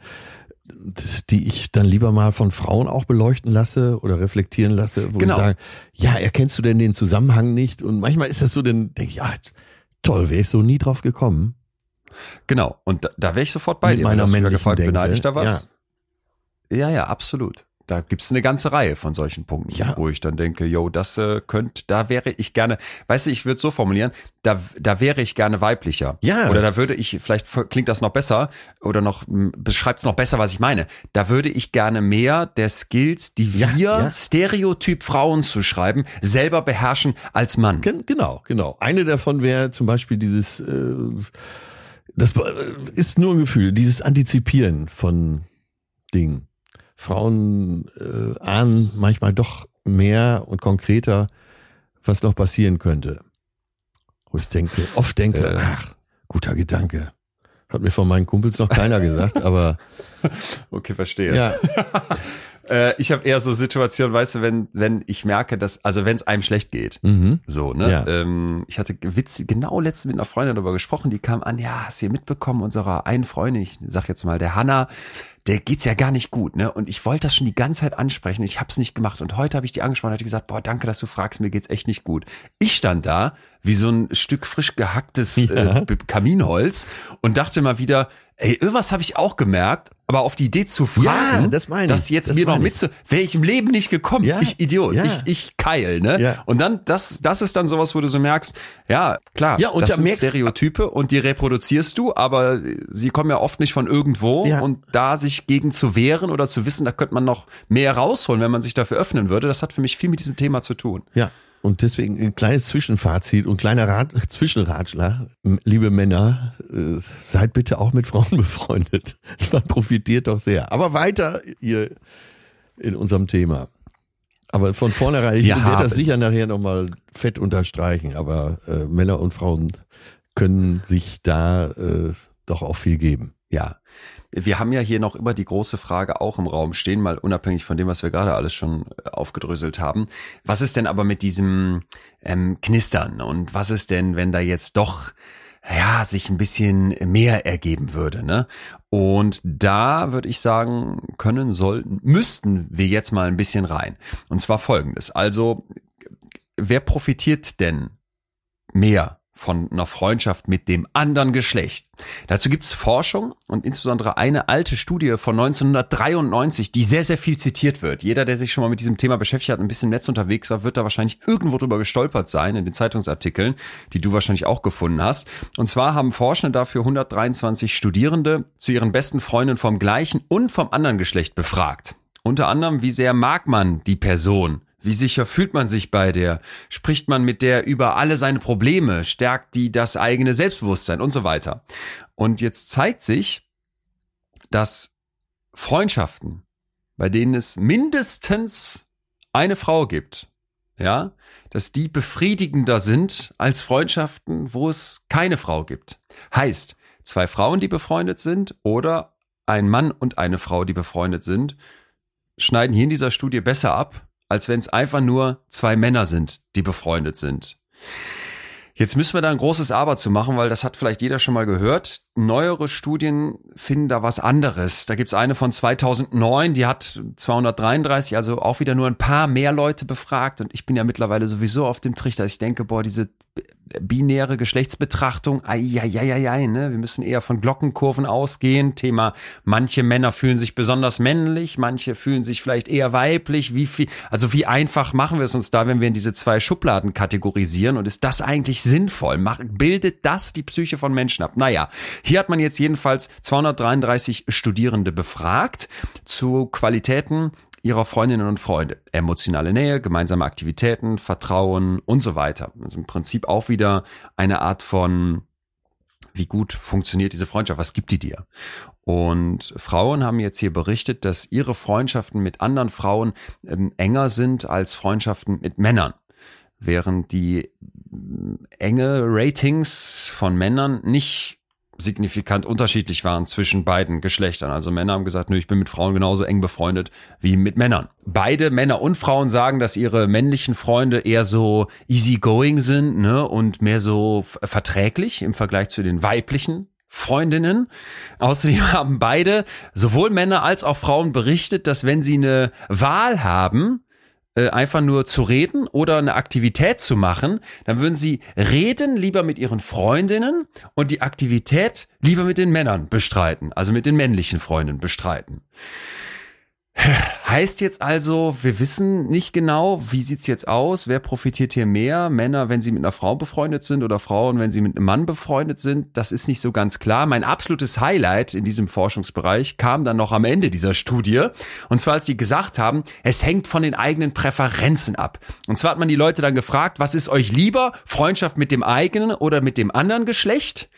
die ich dann lieber mal von Frauen auch beleuchten lasse oder reflektieren lasse, wo Genau. ich sage, ja, erkennst du denn den Zusammenhang nicht? Und manchmal ist das so, dann denke ich, ja, toll, wäre ich so nie drauf gekommen. Genau, und da, da wäre ich sofort bei Mit dir. meiner wieder männlichen gefragt, Denke, beneide ich da was? Ja, ja, absolut. Da gibt's eine ganze Reihe von solchen Punkten, Ja. wo ich dann denke, yo, das äh, könnte, da wäre ich gerne, weißt du, ich würde so formulieren, da, da wäre ich gerne weiblicher. Ja. Oder da würde ich, vielleicht klingt das noch besser oder noch beschreibt es noch besser, was ich meine. Da würde ich gerne mehr der Skills, die Ja, wir ja. Stereotyp Frauen zu schreiben, selber beherrschen als Mann. Gen genau, genau. Eine davon wäre zum Beispiel dieses, äh, das äh, ist nur ein Gefühl, dieses Antizipieren von Dingen. Frauen äh, ahnen manchmal doch mehr und konkreter, was noch passieren könnte. Wo ich denke, oft denke, Äh. ach, guter Gedanke. Hat mir von meinen Kumpels noch keiner gesagt, aber Okay, verstehe. ja, Äh, ich habe eher so Situationen, weißt du, wenn, wenn ich merke, dass, also wenn es einem schlecht geht, mhm. so, ne? Ja. Ähm, ich hatte Witz, genau letztens mit einer Freundin darüber gesprochen, die kam an, ja, hast du hier mitbekommen, unserer einen Freundin, ich sag jetzt mal, der Hanna, der geht's ja gar nicht gut, ne? Und ich wollte das schon die ganze Zeit ansprechen, ich hab's nicht gemacht. Und heute habe ich die angesprochen und hatte gesagt, boah, danke, dass du fragst, mir geht's echt nicht gut. Ich stand da wie so ein Stück frisch gehacktes Ja. äh, Kaminholz und dachte mal wieder, ey, irgendwas habe ich auch gemerkt, aber auf die Idee zu fragen, Ja, das meine ich, dass jetzt das mir noch mit wäre ich im Leben nicht gekommen. Ja, Ich Idiot, ja. ich, ich Keil, ne? Ja. Und dann, das, das ist dann sowas, wo du so merkst, ja, klar, Ja, und das da sind merkst- Stereotype und die reproduzierst du, aber sie kommen ja oft nicht von irgendwo Ja. und da sich gegen zu wehren oder zu wissen, da könnte man noch mehr rausholen, wenn man sich dafür öffnen würde, das hat für mich viel mit diesem Thema zu tun. Ja, und deswegen ein kleines Zwischenfazit und kleiner Rat, Zwischenratschlag. Liebe Männer, äh, seid bitte auch mit Frauen befreundet. Man profitiert doch sehr. Aber weiter hier in unserem Thema. Aber von vornherein, ich Wir werde das sicher nachher nochmal fett unterstreichen, aber äh, Männer und Frauen können sich da äh, doch auch viel geben. Ja. Wir haben ja hier noch immer die große Frage auch im Raum stehen, mal unabhängig von dem, was wir gerade alles schon äh, aufgedröselt haben. Was ist denn aber mit diesem ähm, Knistern und was ist denn, wenn da jetzt doch ja, sich ein bisschen mehr ergeben würde, ne? Und da würde ich sagen, können, sollten, müssten wir jetzt mal ein bisschen rein. Und zwar folgendes. Also, wer profitiert denn mehr von einer Freundschaft mit dem anderen Geschlecht. Dazu gibt es Forschung und insbesondere eine alte Studie von 1993, die sehr, sehr viel zitiert wird. Jeder, der sich schon mal mit diesem Thema beschäftigt hat, ein bisschen im Netz unterwegs war, wird da wahrscheinlich irgendwo drüber gestolpert sein in den Zeitungsartikeln, die du wahrscheinlich auch gefunden hast. Und zwar haben Forschende dafür 123 Studierende zu ihren besten Freunden vom gleichen und vom anderen Geschlecht befragt. Unter anderem, wie sehr mag man die Person? Wie sicher fühlt man sich bei der? Spricht man mit der über alle seine Probleme? Stärkt die das eigene Selbstbewusstsein und so weiter? Und jetzt zeigt sich, dass Freundschaften, bei denen es mindestens eine Frau gibt, ja, dass die befriedigender sind als Freundschaften, wo es keine Frau gibt. Heißt, zwei Frauen, die befreundet sind oder ein Mann und eine Frau, die befreundet sind, schneiden hier in dieser Studie besser ab als wenn es einfach nur zwei Männer sind, die befreundet sind. Jetzt müssen wir da ein großes Aber zu machen, weil das hat vielleicht jeder schon mal gehört. Neuere Studien finden da was anderes. Da gibt's eine von 2009, die hat 233, also auch wieder nur ein paar mehr Leute befragt. Und ich bin ja mittlerweile sowieso auf dem Trichter, dass ich denke, boah, diese binäre Geschlechtsbetrachtung, ai, ne? wir müssen eher von Glockenkurven ausgehen. Thema, manche Männer fühlen sich besonders männlich, manche fühlen sich vielleicht eher weiblich. Wie viel, also wie einfach machen wir es uns da, wenn wir in diese zwei Schubladen kategorisieren? Und ist das eigentlich sinnvoll? Bildet das die Psyche von Menschen ab? Naja, hier hat man jetzt jedenfalls 233 Studierende befragt zu Qualitäten ihrer Freundinnen und Freunde. Emotionale Nähe, gemeinsame Aktivitäten, Vertrauen und so weiter. Also im Prinzip auch wieder eine Art von wie gut funktioniert diese Freundschaft, was gibt die dir? Und Frauen haben jetzt hier berichtet, dass ihre Freundschaften mit anderen Frauen ähm, enger sind als Freundschaften mit Männern. Während die ähm, enge Ratings von Männern nicht signifikant unterschiedlich waren zwischen beiden Geschlechtern. Also Männer haben gesagt, nö, ich bin mit Frauen genauso eng befreundet wie mit Männern. Beide Männer und Frauen sagen, dass ihre männlichen Freunde eher so easygoing sind, ne, und mehr so verträglich im Vergleich zu den weiblichen Freundinnen. Außerdem haben beide, sowohl Männer als auch Frauen berichtet, dass wenn sie eine Wahl haben, äh, einfach nur zu reden oder eine Aktivität zu machen, dann würden sie reden lieber mit ihren Freundinnen und die Aktivität lieber mit den Männern bestreiten, also mit den männlichen Freunden bestreiten. Heißt jetzt also, wir wissen nicht genau, wie sieht's jetzt aus, wer profitiert hier mehr, Männer, wenn sie mit einer Frau befreundet sind oder Frauen, wenn sie mit einem Mann befreundet sind, das ist nicht so ganz klar. Mein absolutes Highlight in diesem Forschungsbereich kam dann noch am Ende dieser Studie, und zwar als die gesagt haben, es hängt von den eigenen Präferenzen ab. Und zwar hat man die Leute dann gefragt, was ist euch lieber, Freundschaft mit dem eigenen oder mit dem anderen Geschlecht?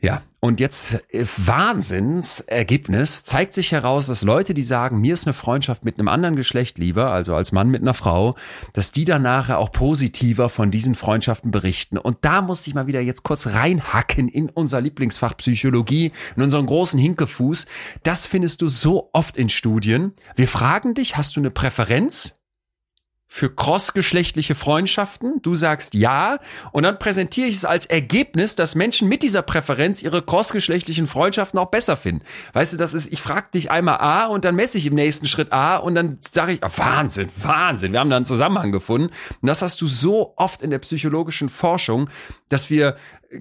Ja, und jetzt äh, Wahnsinnsergebnis zeigt sich heraus, dass Leute, die sagen, mir ist eine Freundschaft mit einem anderen Geschlecht lieber, also als Mann mit einer Frau, dass die dann nachher auch positiver von diesen Freundschaften berichten. Und da musste ich mal wieder jetzt kurz reinhacken in unser Lieblingsfach Psychologie, in unseren großen Hinkefuß. Das findest du so oft in Studien. Wir fragen dich, hast du eine Präferenz? Für crossgeschlechtliche Freundschaften. Du sagst ja und dann präsentiere ich es als Ergebnis, dass Menschen mit dieser Präferenz ihre crossgeschlechtlichen Freundschaften auch besser finden. Weißt du, das ist, ich frage dich einmal A und dann messe ich im nächsten Schritt A und dann sage ich, oh, Wahnsinn, Wahnsinn, wir haben da einen Zusammenhang gefunden. Und das hast du so oft in der psychologischen Forschung, dass wir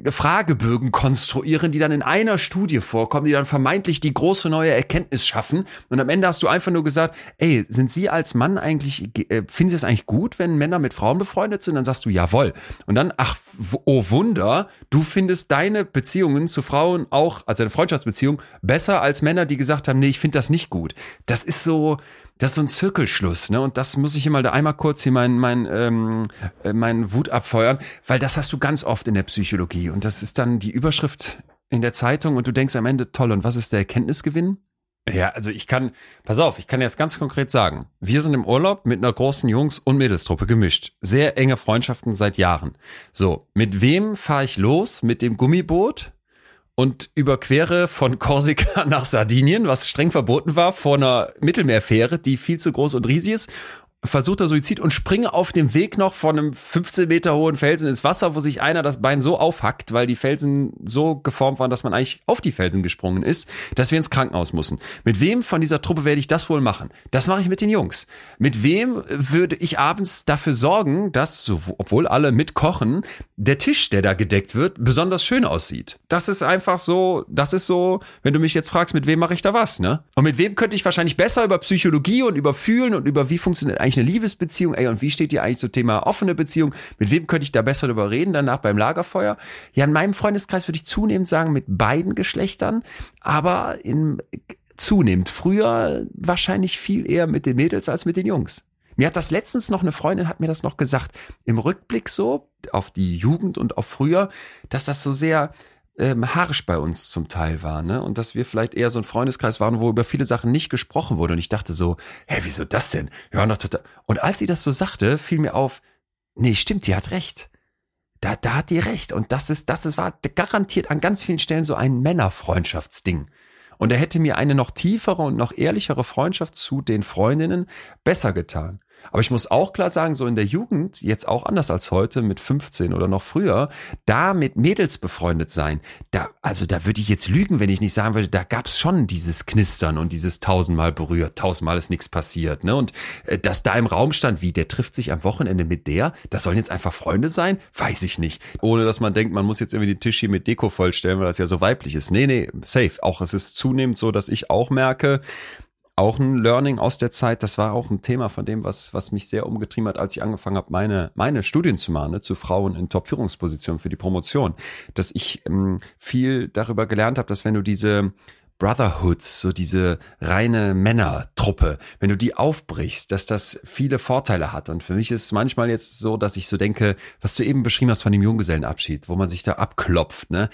Fragebögen konstruieren, die dann in einer Studie vorkommen, die dann vermeintlich die große neue Erkenntnis schaffen. Und am Ende hast du einfach nur gesagt, ey, sind Sie als Mann eigentlich, äh, finden Sie es eigentlich gut, wenn Männer mit Frauen befreundet sind? Dann sagst du, jawohl. Und dann, ach, oh Wunder, du findest deine Beziehungen zu Frauen auch, also eine Freundschaftsbeziehung, besser als Männer, die gesagt haben, nee, ich finde das nicht gut. Das ist so, das ist so ein Zirkelschluss, ne? Und das muss ich hier mal da einmal kurz hier mein, mein, ähm, äh, mein Wut abfeuern, weil das hast du ganz oft in der Psychologie. Und das ist dann die Überschrift in der Zeitung und du denkst am Ende, toll, und was ist der Erkenntnisgewinn? Ja, also ich kann, pass auf, ich kann jetzt ganz konkret sagen, wir sind im Urlaub mit einer großen Jungs- und Mädelstruppe gemischt. Sehr enge Freundschaften seit Jahren. So, mit wem fahre ich los? Mit dem Gummiboot? Und überquere von Korsika nach Sardinien, was streng verboten war, vor einer Mittelmeerfähre, die viel zu groß und riesig ist. Versuchter Suizid und springe auf dem Weg noch von einem 15 Meter hohen Felsen ins Wasser, wo sich einer das Bein so aufhackt, weil die Felsen so geformt waren, dass man eigentlich auf die Felsen gesprungen ist, dass wir ins Krankenhaus mussten. Mit wem von dieser Truppe werde ich das wohl machen? Das mache ich mit den Jungs. Mit wem würde ich abends dafür sorgen, dass, obwohl alle mitkochen, der Tisch, der da gedeckt wird, besonders schön aussieht? Das ist einfach so, das ist so, wenn du mich jetzt fragst, mit wem mache ich da was, ne? Und mit wem könnte ich wahrscheinlich besser über Psychologie und über Fühlen und über wie funktioniert eigentlich eine Liebesbeziehung, ey, und wie steht ihr eigentlich zum Thema offene Beziehung? Mit wem könnte ich da besser darüber reden, danach beim Lagerfeuer? Ja, in meinem Freundeskreis würde ich zunehmend sagen, mit beiden Geschlechtern, aber in, zunehmend. Früher wahrscheinlich viel eher mit den Mädels als mit den Jungs. Mir hat das letztens noch eine Freundin hat mir das noch gesagt, im Rückblick so, auf die Jugend und auf früher, dass das so sehr, ähm, harsch bei uns zum Teil war, ne? Und dass wir vielleicht eher so ein Freundeskreis waren, wo über viele Sachen nicht gesprochen wurde. Und ich dachte so, hä, wieso das denn? Wir waren doch total. Und als sie das so sagte, fiel mir auf, nee, stimmt, die hat recht. Da, da hat die recht. Und das ist, das ist, war garantiert an ganz vielen Stellen so ein Männerfreundschaftsding. Und er hätte mir eine noch tiefere und noch ehrlichere Freundschaft zu den Freundinnen besser getan. Aber ich muss auch klar sagen, so in der Jugend, jetzt auch anders als heute, mit 15 oder noch früher, da mit Mädels befreundet sein, da, also da würde ich jetzt lügen, wenn ich nicht sagen würde, da gab's schon dieses Knistern und dieses tausendmal berührt, tausendmal ist nichts passiert, ne? Und äh, dass da im Raum stand, wie, der trifft sich am Wochenende mit der, das sollen jetzt einfach Freunde sein? Weiß ich nicht. Ohne dass man denkt, man muss jetzt irgendwie den Tisch hier mit Deko vollstellen, weil das ja so weiblich ist. Nee, nee, safe. Auch es ist zunehmend so, dass ich auch merke, auch ein Learning aus der Zeit. Das war auch ein Thema von dem, was, was mich sehr umgetrieben hat, als ich angefangen habe, meine, meine Studien zu machen, ne, zu Frauen in Top-Führungspositionen für die Promotion. Dass ich ähm, viel darüber gelernt habe, dass wenn du diese Brotherhoods, so diese reine Männertruppe, wenn du die aufbrichst, dass das viele Vorteile hat. Und für mich ist es manchmal jetzt so, dass ich so denke, was du eben beschrieben hast von dem Junggesellenabschied, wo man sich da abklopft, ne?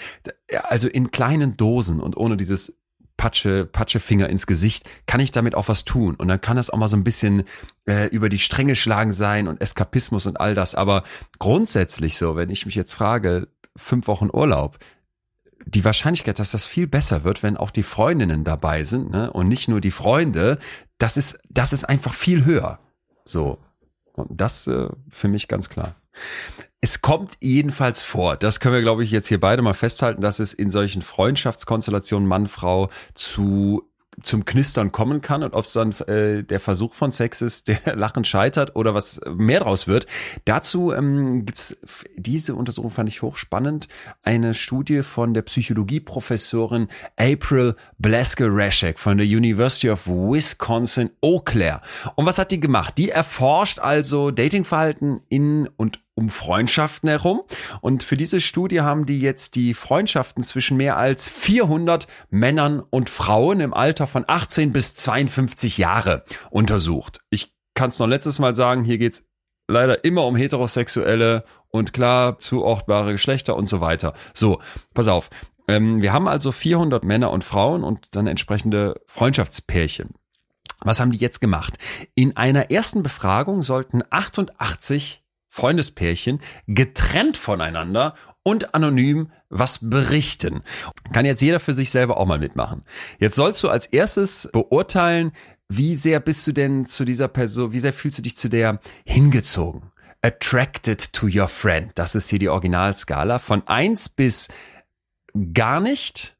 Also in kleinen Dosen und ohne dieses Patsche, Patschefinger ins Gesicht, kann ich damit auch was tun. Und dann kann das auch mal so ein bisschen äh, über die Stränge schlagen sein und Eskapismus und all das. Aber grundsätzlich so, wenn ich mich jetzt frage, fünf Wochen Urlaub, die Wahrscheinlichkeit, dass das viel besser wird, wenn auch die Freundinnen dabei sind ne? und nicht nur die Freunde, das ist, das ist einfach viel höher. So. Und das äh, für mich ganz klar. Es kommt jedenfalls vor, das können wir, glaube ich, jetzt hier beide mal festhalten, dass es in solchen Freundschaftskonstellationen Mann-Frau zu zum Knistern kommen kann und ob es dann äh, der Versuch von Sex ist, der Lachen scheitert oder was mehr draus wird. Dazu ähm, gibt diese Untersuchung fand ich hochspannend, eine Studie von der Psychologieprofessorin April Blasker-Rashek von der University of Wisconsin Eau Claire. Und was hat die gemacht? Die erforscht also Datingverhalten in und um Freundschaften herum. Und für diese Studie haben die jetzt die Freundschaften zwischen mehr als 400 Männern und Frauen im Alter von 18 bis 52 Jahre untersucht. Ich kann es noch letztes Mal sagen, hier geht's leider immer um heterosexuelle und klar zuordbare Geschlechter und so weiter. So, pass auf. Ähm, wir haben also 400 Männer und Frauen und dann entsprechende Freundschaftspärchen. Was haben die jetzt gemacht? In einer ersten Befragung sollten 88 Freundespärchen getrennt voneinander und anonym was berichten. Kann jetzt jeder für sich selber auch mal mitmachen. Jetzt sollst du als erstes beurteilen, wie sehr bist du denn zu dieser Person, wie sehr fühlst du dich zu der hingezogen? Attracted to your friend. Das ist hier die Originalskala von eins bis gar nicht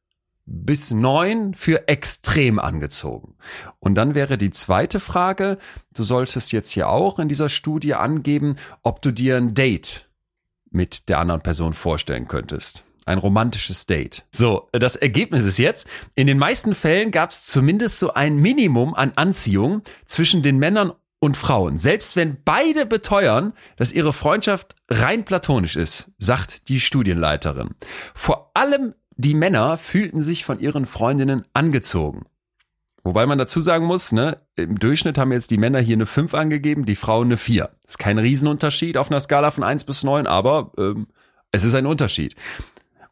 bis neun für extrem angezogen. Und dann wäre die zweite Frage, du solltest jetzt hier auch in dieser Studie angeben, ob du dir ein Date mit der anderen Person vorstellen könntest. Ein romantisches Date. So, das Ergebnis ist jetzt, in den meisten Fällen gab es zumindest so ein Minimum an Anziehung zwischen den Männern und Frauen. Selbst wenn beide beteuern, dass ihre Freundschaft rein platonisch ist, sagt die Studienleiterin. Vor allem die Männer fühlten sich von ihren Freundinnen angezogen. Wobei man dazu sagen muss, ne, im Durchschnitt haben jetzt die Männer hier eine 5 angegeben, die Frauen eine 4. Das ist kein Riesenunterschied auf einer Skala von 1 bis 9, aber ähm, es ist ein Unterschied.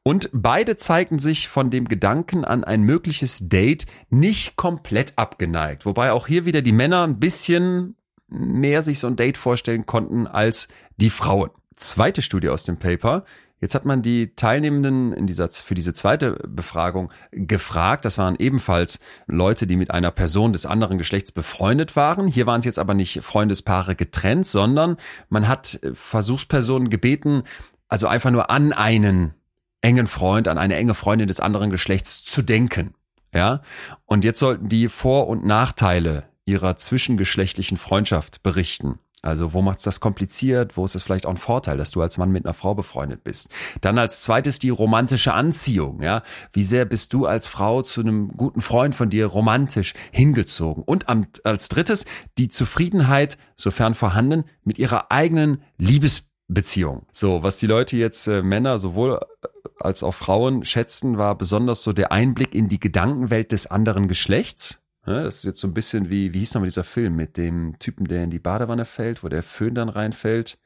Und beide zeigten sich von dem Gedanken an ein mögliches Date nicht komplett abgeneigt. Wobei auch hier wieder die Männer ein bisschen mehr sich so ein Date vorstellen konnten als die Frauen. Zweite Studie aus dem Paper Jetzt hat man die Teilnehmenden in dieser, für diese zweite Befragung gefragt. Das waren ebenfalls Leute, die mit einer Person des anderen Geschlechts befreundet waren. Hier waren es jetzt aber nicht Freundespaare getrennt, sondern man hat Versuchspersonen gebeten, also einfach nur an einen engen Freund, an eine enge Freundin des anderen Geschlechts zu denken. Ja. Und jetzt sollten die Vor- und Nachteile ihrer zwischengeschlechtlichen Freundschaft berichten. Also wo macht's das kompliziert? Wo ist es vielleicht auch ein Vorteil, dass du als Mann mit einer Frau befreundet bist? Dann als zweites die romantische Anziehung. Ja, wie sehr bist du als Frau zu einem guten Freund von dir romantisch hingezogen? Und als drittes die Zufriedenheit, sofern vorhanden, mit ihrer eigenen Liebesbeziehung. So, was die Leute jetzt äh, Männer sowohl äh, als auch Frauen schätzen, war besonders so der Einblick in die Gedankenwelt des anderen Geschlechts. Ne, das ist jetzt so ein bisschen wie, wie hieß nochmal dieser Film mit dem Typen, der in die Badewanne fällt, wo der Föhn dann reinfällt.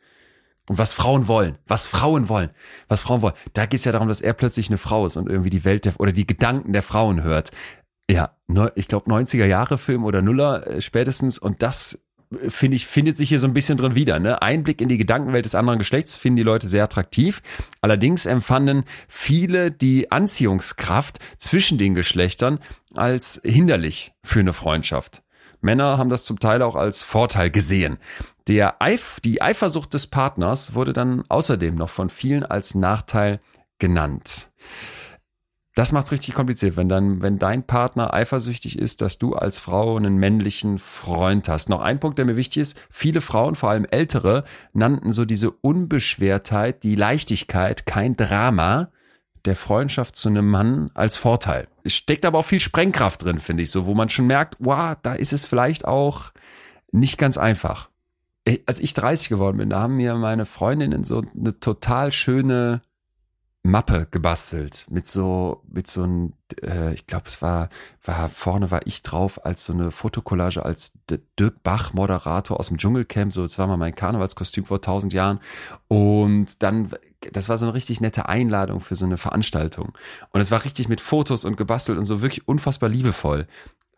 Und was Frauen wollen, was Frauen wollen, was Frauen wollen. Da geht es ja darum, dass er plötzlich eine Frau ist und irgendwie die Welt der, oder die Gedanken der Frauen hört. Ja, ich glaube 90er Jahre Film oder Nuller äh, spätestens und das finde ich, findet sich hier so ein bisschen drin wieder. Ne? Einblick in die Gedankenwelt des anderen Geschlechts finden die Leute sehr attraktiv. Allerdings empfanden viele die Anziehungskraft zwischen den Geschlechtern als hinderlich für eine Freundschaft. Männer haben das zum Teil auch als Vorteil gesehen. Der Eif, die Eifersucht des Partners wurde dann außerdem noch von vielen als Nachteil genannt das macht's richtig kompliziert, wenn dann, wenn dein Partner eifersüchtig ist, dass du als Frau einen männlichen Freund hast. Noch ein Punkt, der mir wichtig ist. Viele Frauen, vor allem ältere, nannten so diese Unbeschwertheit, die Leichtigkeit, kein Drama der Freundschaft zu einem Mann als Vorteil. Es steckt aber auch viel Sprengkraft drin, finde ich, so, wo man schon merkt, wow, da ist es vielleicht auch nicht ganz einfach. Als ich 30 geworden bin, da haben mir meine Freundinnen so eine total schöne Mappe gebastelt mit so mit so ein äh, ich glaube es war war vorne war ich drauf als so eine Fotokollage als Dirk Bach Moderator aus dem Dschungelcamp so das war mal mein Karnevalskostüm vor tausend Jahren. Und dann das war so eine richtig nette Einladung für so eine Veranstaltung. Und es war richtig mit Fotos und gebastelt und so wirklich unfassbar liebevoll.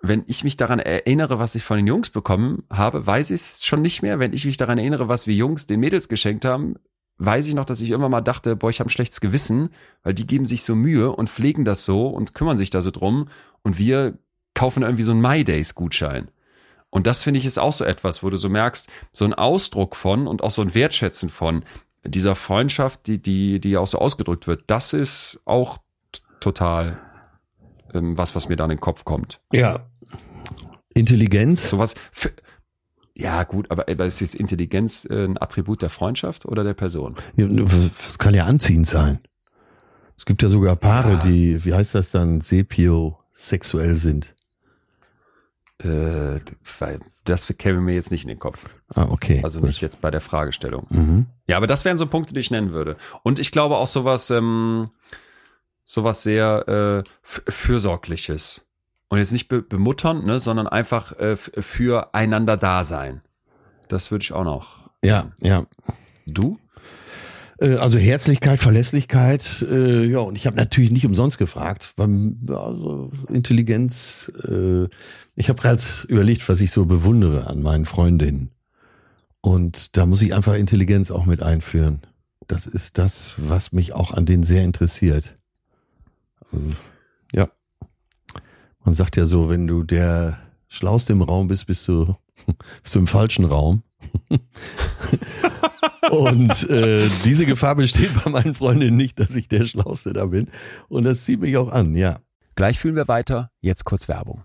Wenn ich mich daran erinnere, was ich von den Jungs bekommen habe, weiß ich es schon nicht mehr. Wenn ich mich daran erinnere, was wir Jungs den Mädels geschenkt haben, weiß ich noch, dass ich irgendwann mal dachte, boah, ich habe ein schlechtes Gewissen, weil die geben sich so Mühe und pflegen das so und kümmern sich da so drum und wir kaufen irgendwie so einen My Days Gutschein. Und das finde ich ist auch so etwas, wo du so merkst, so ein Ausdruck von und auch so ein Wertschätzen von dieser Freundschaft, die, die, die auch so ausgedrückt wird, das ist auch total ähm, was, was mir da in den Kopf kommt. Ja. Intelligenz. Sowas, ja, gut, aber, aber ist jetzt Intelligenz äh, ein Attribut der Freundschaft oder der Person? Das kann ja anziehend sein. Es gibt ja sogar Paare, ja. die, wie heißt das dann, sepiosexuell sind. Äh, das käme mir jetzt nicht in den Kopf. Ah, okay. Also nicht jetzt bei der Fragestellung. Mhm. Ja, aber das wären so Punkte, die ich nennen würde. Und ich glaube auch sowas, ähm, sowas sehr äh, fürsorgliches. Und jetzt nicht be bemuttern, ne, sondern einfach äh, füreinander da sein. Das würde ich auch noch. Ja, ja. Du? Äh, also Herzlichkeit, Verlässlichkeit, äh, ja, und ich habe natürlich nicht umsonst gefragt, also Intelligenz, äh, ich habe gerade überlegt, was ich so bewundere an meinen Freundinnen. Und da muss ich einfach Intelligenz auch mit einführen. Das ist das, was mich auch an denen sehr interessiert. Also, ja. Man sagt ja so, wenn du der Schlauste im Raum bist, bist du, bist du im falschen Raum. Und äh, diese Gefahr besteht bei meinen Freundinnen nicht, dass ich der Schlauste da bin. Und das zieht mich auch an, ja. Gleich fühlen wir weiter. Jetzt kurz Werbung.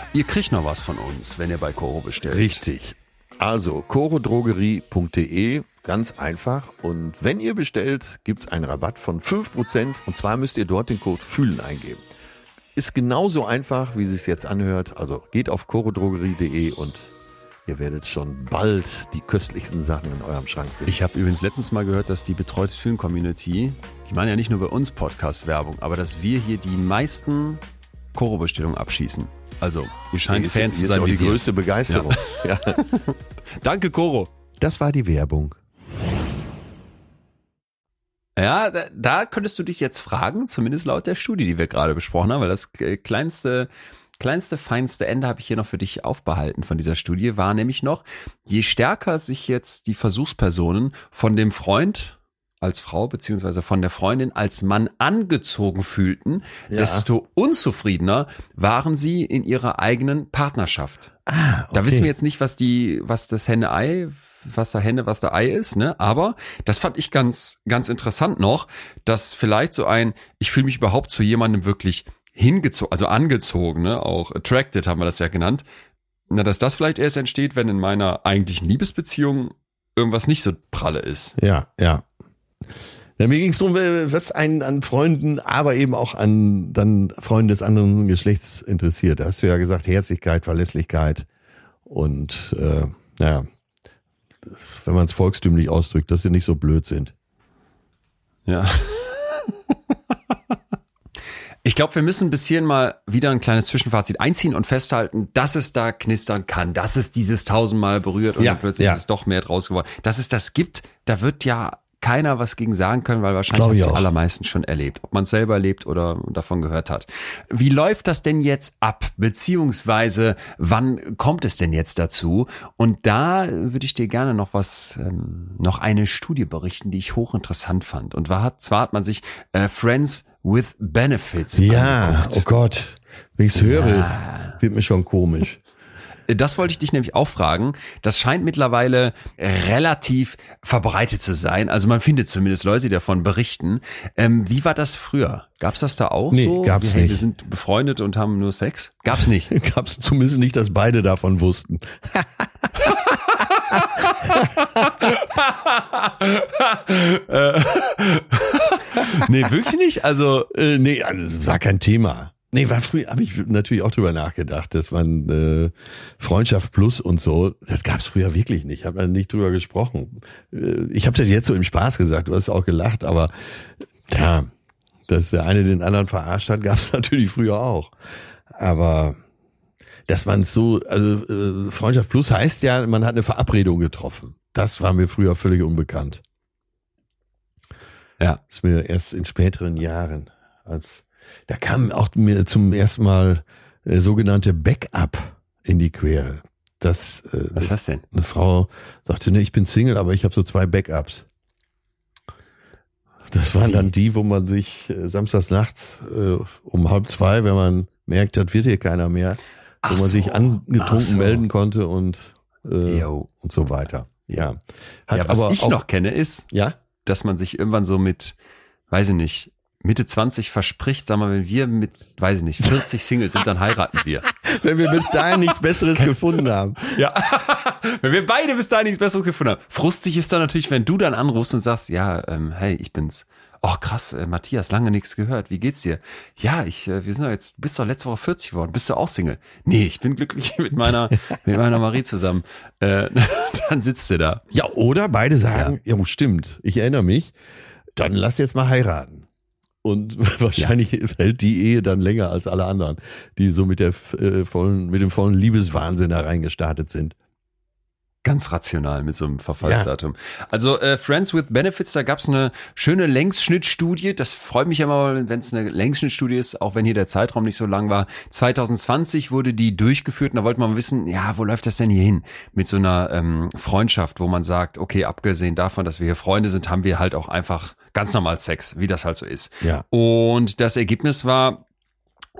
Ihr kriegt noch was von uns, wenn ihr bei Koro bestellt. Richtig. Also, chorodrogerie.de, ganz einfach. Und wenn ihr bestellt, gibt es einen Rabatt von 5%. Und zwar müsst ihr dort den Code FÜHLEN eingeben. Ist genauso einfach, wie es sich jetzt anhört. Also geht auf chorodrogerie.de und ihr werdet schon bald die köstlichsten Sachen in eurem Schrank finden. Ich habe übrigens letztens mal gehört, dass die Betreutes Fühlen Community, die machen ja nicht nur bei uns Podcast-Werbung, aber dass wir hier die meisten Koro-Bestellungen abschießen. Also, ihr scheint ist- Fans zu sein auch die größte Begeisterung. Ja. Danke, Koro. Das war die Werbung. Ja, da, da könntest du dich jetzt fragen, zumindest laut der Studie, die wir gerade besprochen haben, weil das äh, kleinste, kleinste, feinste Ende habe ich hier noch für dich aufbehalten von dieser Studie, war nämlich noch, je stärker sich jetzt die Versuchspersonen von dem Freund als Frau beziehungsweise von der Freundin als Mann angezogen fühlten, Ja. desto unzufriedener waren sie in ihrer eigenen Partnerschaft. Ah, Da wissen wir jetzt nicht, was die, was das Henne-Ei, was da Henne, was da Ei ist, ne? Aber das fand ich ganz, ganz interessant noch, dass vielleicht so ein, ich fühle mich überhaupt zu jemandem wirklich hingezogen, also angezogen, ne? Auch attracted haben wir das ja genannt. Na, dass das vielleicht erst entsteht, wenn in meiner eigentlichen Liebesbeziehung irgendwas nicht so pralle ist. Ja, ja. Ja mir ging es darum, was einen an Freunden, aber eben auch an dann Freunden des anderen Geschlechts interessiert. Da hast du ja gesagt, Herzlichkeit, Verlässlichkeit und äh, naja, wenn man es volkstümlich ausdrückt, dass sie nicht so blöd sind. Ja. Ich glaube, wir müssen bis hierhin mal wieder ein kleines Zwischenfazit einziehen und festhalten, dass es da knistern kann, dass es dieses tausendmal berührt und Ja, dann plötzlich ja. ist es doch mehr draus geworden. Dass es das gibt, da wird ja keiner was gegen sagen können, weil wahrscheinlich haben es die allermeisten schon erlebt, ob man es selber erlebt oder davon gehört hat. Wie läuft das denn jetzt ab? Beziehungsweise wann kommt es denn jetzt dazu? Und da würde ich dir gerne noch was, ähm, noch eine Studie berichten, die ich hochinteressant fand. Und war, zwar hat man sich äh, Friends with Benefits Ja, angeguckt. oh Gott, wenn ich es höre, wird mir schon komisch. Das wollte ich dich nämlich auch fragen. Das scheint mittlerweile relativ verbreitet zu sein. Also man findet zumindest Leute, die davon berichten. Ähm, wie war das früher? Gab's das da auch Nee, so? gab's hey, Wir nicht. sind befreundet und haben nur Sex? Gab's nicht. Gab es zumindest nicht, dass beide davon wussten. nee, wirklich nicht? Also, Äh, nee, also, war kein Thema. Nee, war früher, habe ich natürlich auch drüber nachgedacht, dass man äh, Freundschaft plus und so, das gab es früher wirklich nicht. Habe man nicht drüber gesprochen. Äh, ich habe das jetzt so im Spaß gesagt, du hast auch gelacht, aber ja, dass der eine den anderen verarscht hat, gab es natürlich früher auch. Aber dass man so, also äh, Freundschaft plus heißt ja, man hat eine Verabredung getroffen. Das war mir früher völlig unbekannt. ja. ist mir erst in späteren Jahren, als da kam auch mir zum ersten Mal äh, sogenannte Backup in die Quere. Das äh, Was ist das denn? eine Frau sagte, nee, ich bin Single, aber ich habe so zwei Backups. Das waren dann die, wo man sich äh, samstags nachts äh, um halb zwei, wenn man merkt, das wird hier keiner mehr, Ach wo man so. sich angetrunken so. melden konnte und äh, und so weiter. Ja, Hat ja, was ich auch, noch kenne, ist, ja, dass man sich irgendwann so mit, weiß ich nicht, Mitte 20 verspricht, sag mal, wenn wir mit, weiß ich nicht, 40 Singles sind, dann heiraten wir. wenn wir bis dahin nichts Besseres gefunden haben. Ja, wenn wir beide bis dahin nichts Besseres gefunden haben. Frustig ist dann natürlich, wenn du dann anrufst und sagst, ja, ähm, hey, ich bin's. Oh krass, äh, Matthias, lange nichts gehört. Wie geht's dir? Ja, ich, äh, wir sind doch jetzt, bist doch letzte Woche 40 geworden. Bist du auch Single? Nee, ich bin glücklich mit meiner, mit meiner Marie zusammen. Äh, dann sitzt du da. Ja, oder beide sagen, ja, stimmt, ich erinnere mich, dann lass jetzt mal heiraten. Und wahrscheinlich hält die Ehe dann länger als alle anderen, die so mit der äh, vollen, mit dem vollen Liebeswahnsinn da reingestartet sind. Ganz rational mit so einem Verfallsdatum. Also äh, Friends with Benefits, da gab's eine schöne Längsschnittstudie. Das freut mich immer, wenn es eine Längsschnittstudie ist, auch wenn hier der Zeitraum nicht so lang war. 2020 wurde die durchgeführt und da wollte man wissen, ja, wo läuft das denn hier hin? Mit so einer ähm, Freundschaft, wo man sagt, okay, abgesehen davon, dass wir hier Freunde sind, haben wir halt auch einfach ganz normal Sex, wie das halt so ist. Ja. Und das Ergebnis war,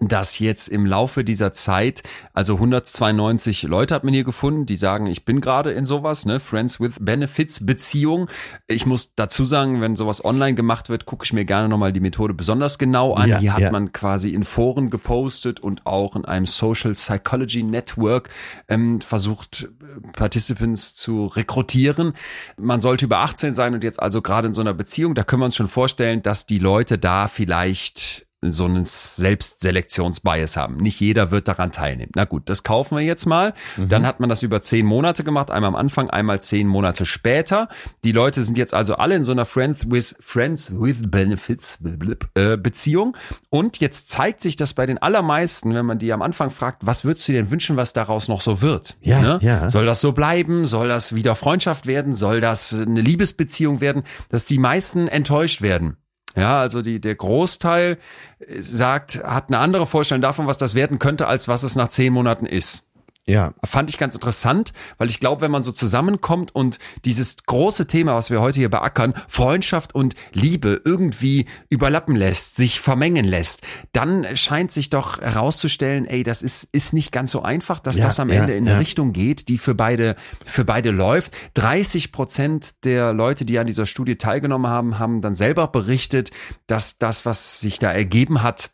dass jetzt im Laufe dieser Zeit, also 192 Leute hat man hier gefunden, die sagen, ich bin gerade in sowas, ne, Friends with Benefits Beziehung. Ich muss dazu sagen, wenn sowas online gemacht wird, gucke ich mir gerne nochmal die Methode besonders genau an. Ja, hier hat ja. man quasi in Foren gepostet und auch in einem Social Psychology Network ähm, versucht, äh, Participants zu rekrutieren. Man sollte über 18 sein und jetzt also gerade in so einer Beziehung, da können wir uns schon vorstellen, dass die Leute da vielleicht so einen Selbstselektionsbias haben. Nicht jeder wird daran teilnehmen. Na gut, das kaufen wir jetzt mal. Dann hat man das über zehn Monate gemacht, einmal am Anfang, einmal zehn Monate später. Die Leute sind jetzt also alle in so einer Friends with Friends with Benefits äh, Beziehung. Und jetzt zeigt sich, dass bei den allermeisten, wenn man die am Anfang fragt, was würdest du dir denn wünschen, was daraus noch so wird? Ja, ja. Soll das so bleiben? Soll das wieder Freundschaft werden? Soll das eine Liebesbeziehung werden? Dass die meisten enttäuscht werden. Ja, also die, der Großteil äh, sagt, hat eine andere Vorstellung davon, was das werden könnte, als was es nach zehn Monaten ist. Ja, Fand ich ganz interessant, weil ich glaube, wenn man so zusammenkommt und dieses große Thema, was wir heute hier beackern, Freundschaft und Liebe irgendwie überlappen lässt, sich vermengen lässt, dann scheint sich doch herauszustellen, ey, das ist, ist nicht ganz so einfach, dass Ja, das am ja, Ende in ja. eine Richtung geht, die für beide, für beide läuft. 30 Prozent der Leute, die an dieser Studie teilgenommen haben, haben dann selber berichtet, dass das, was sich da ergeben hat,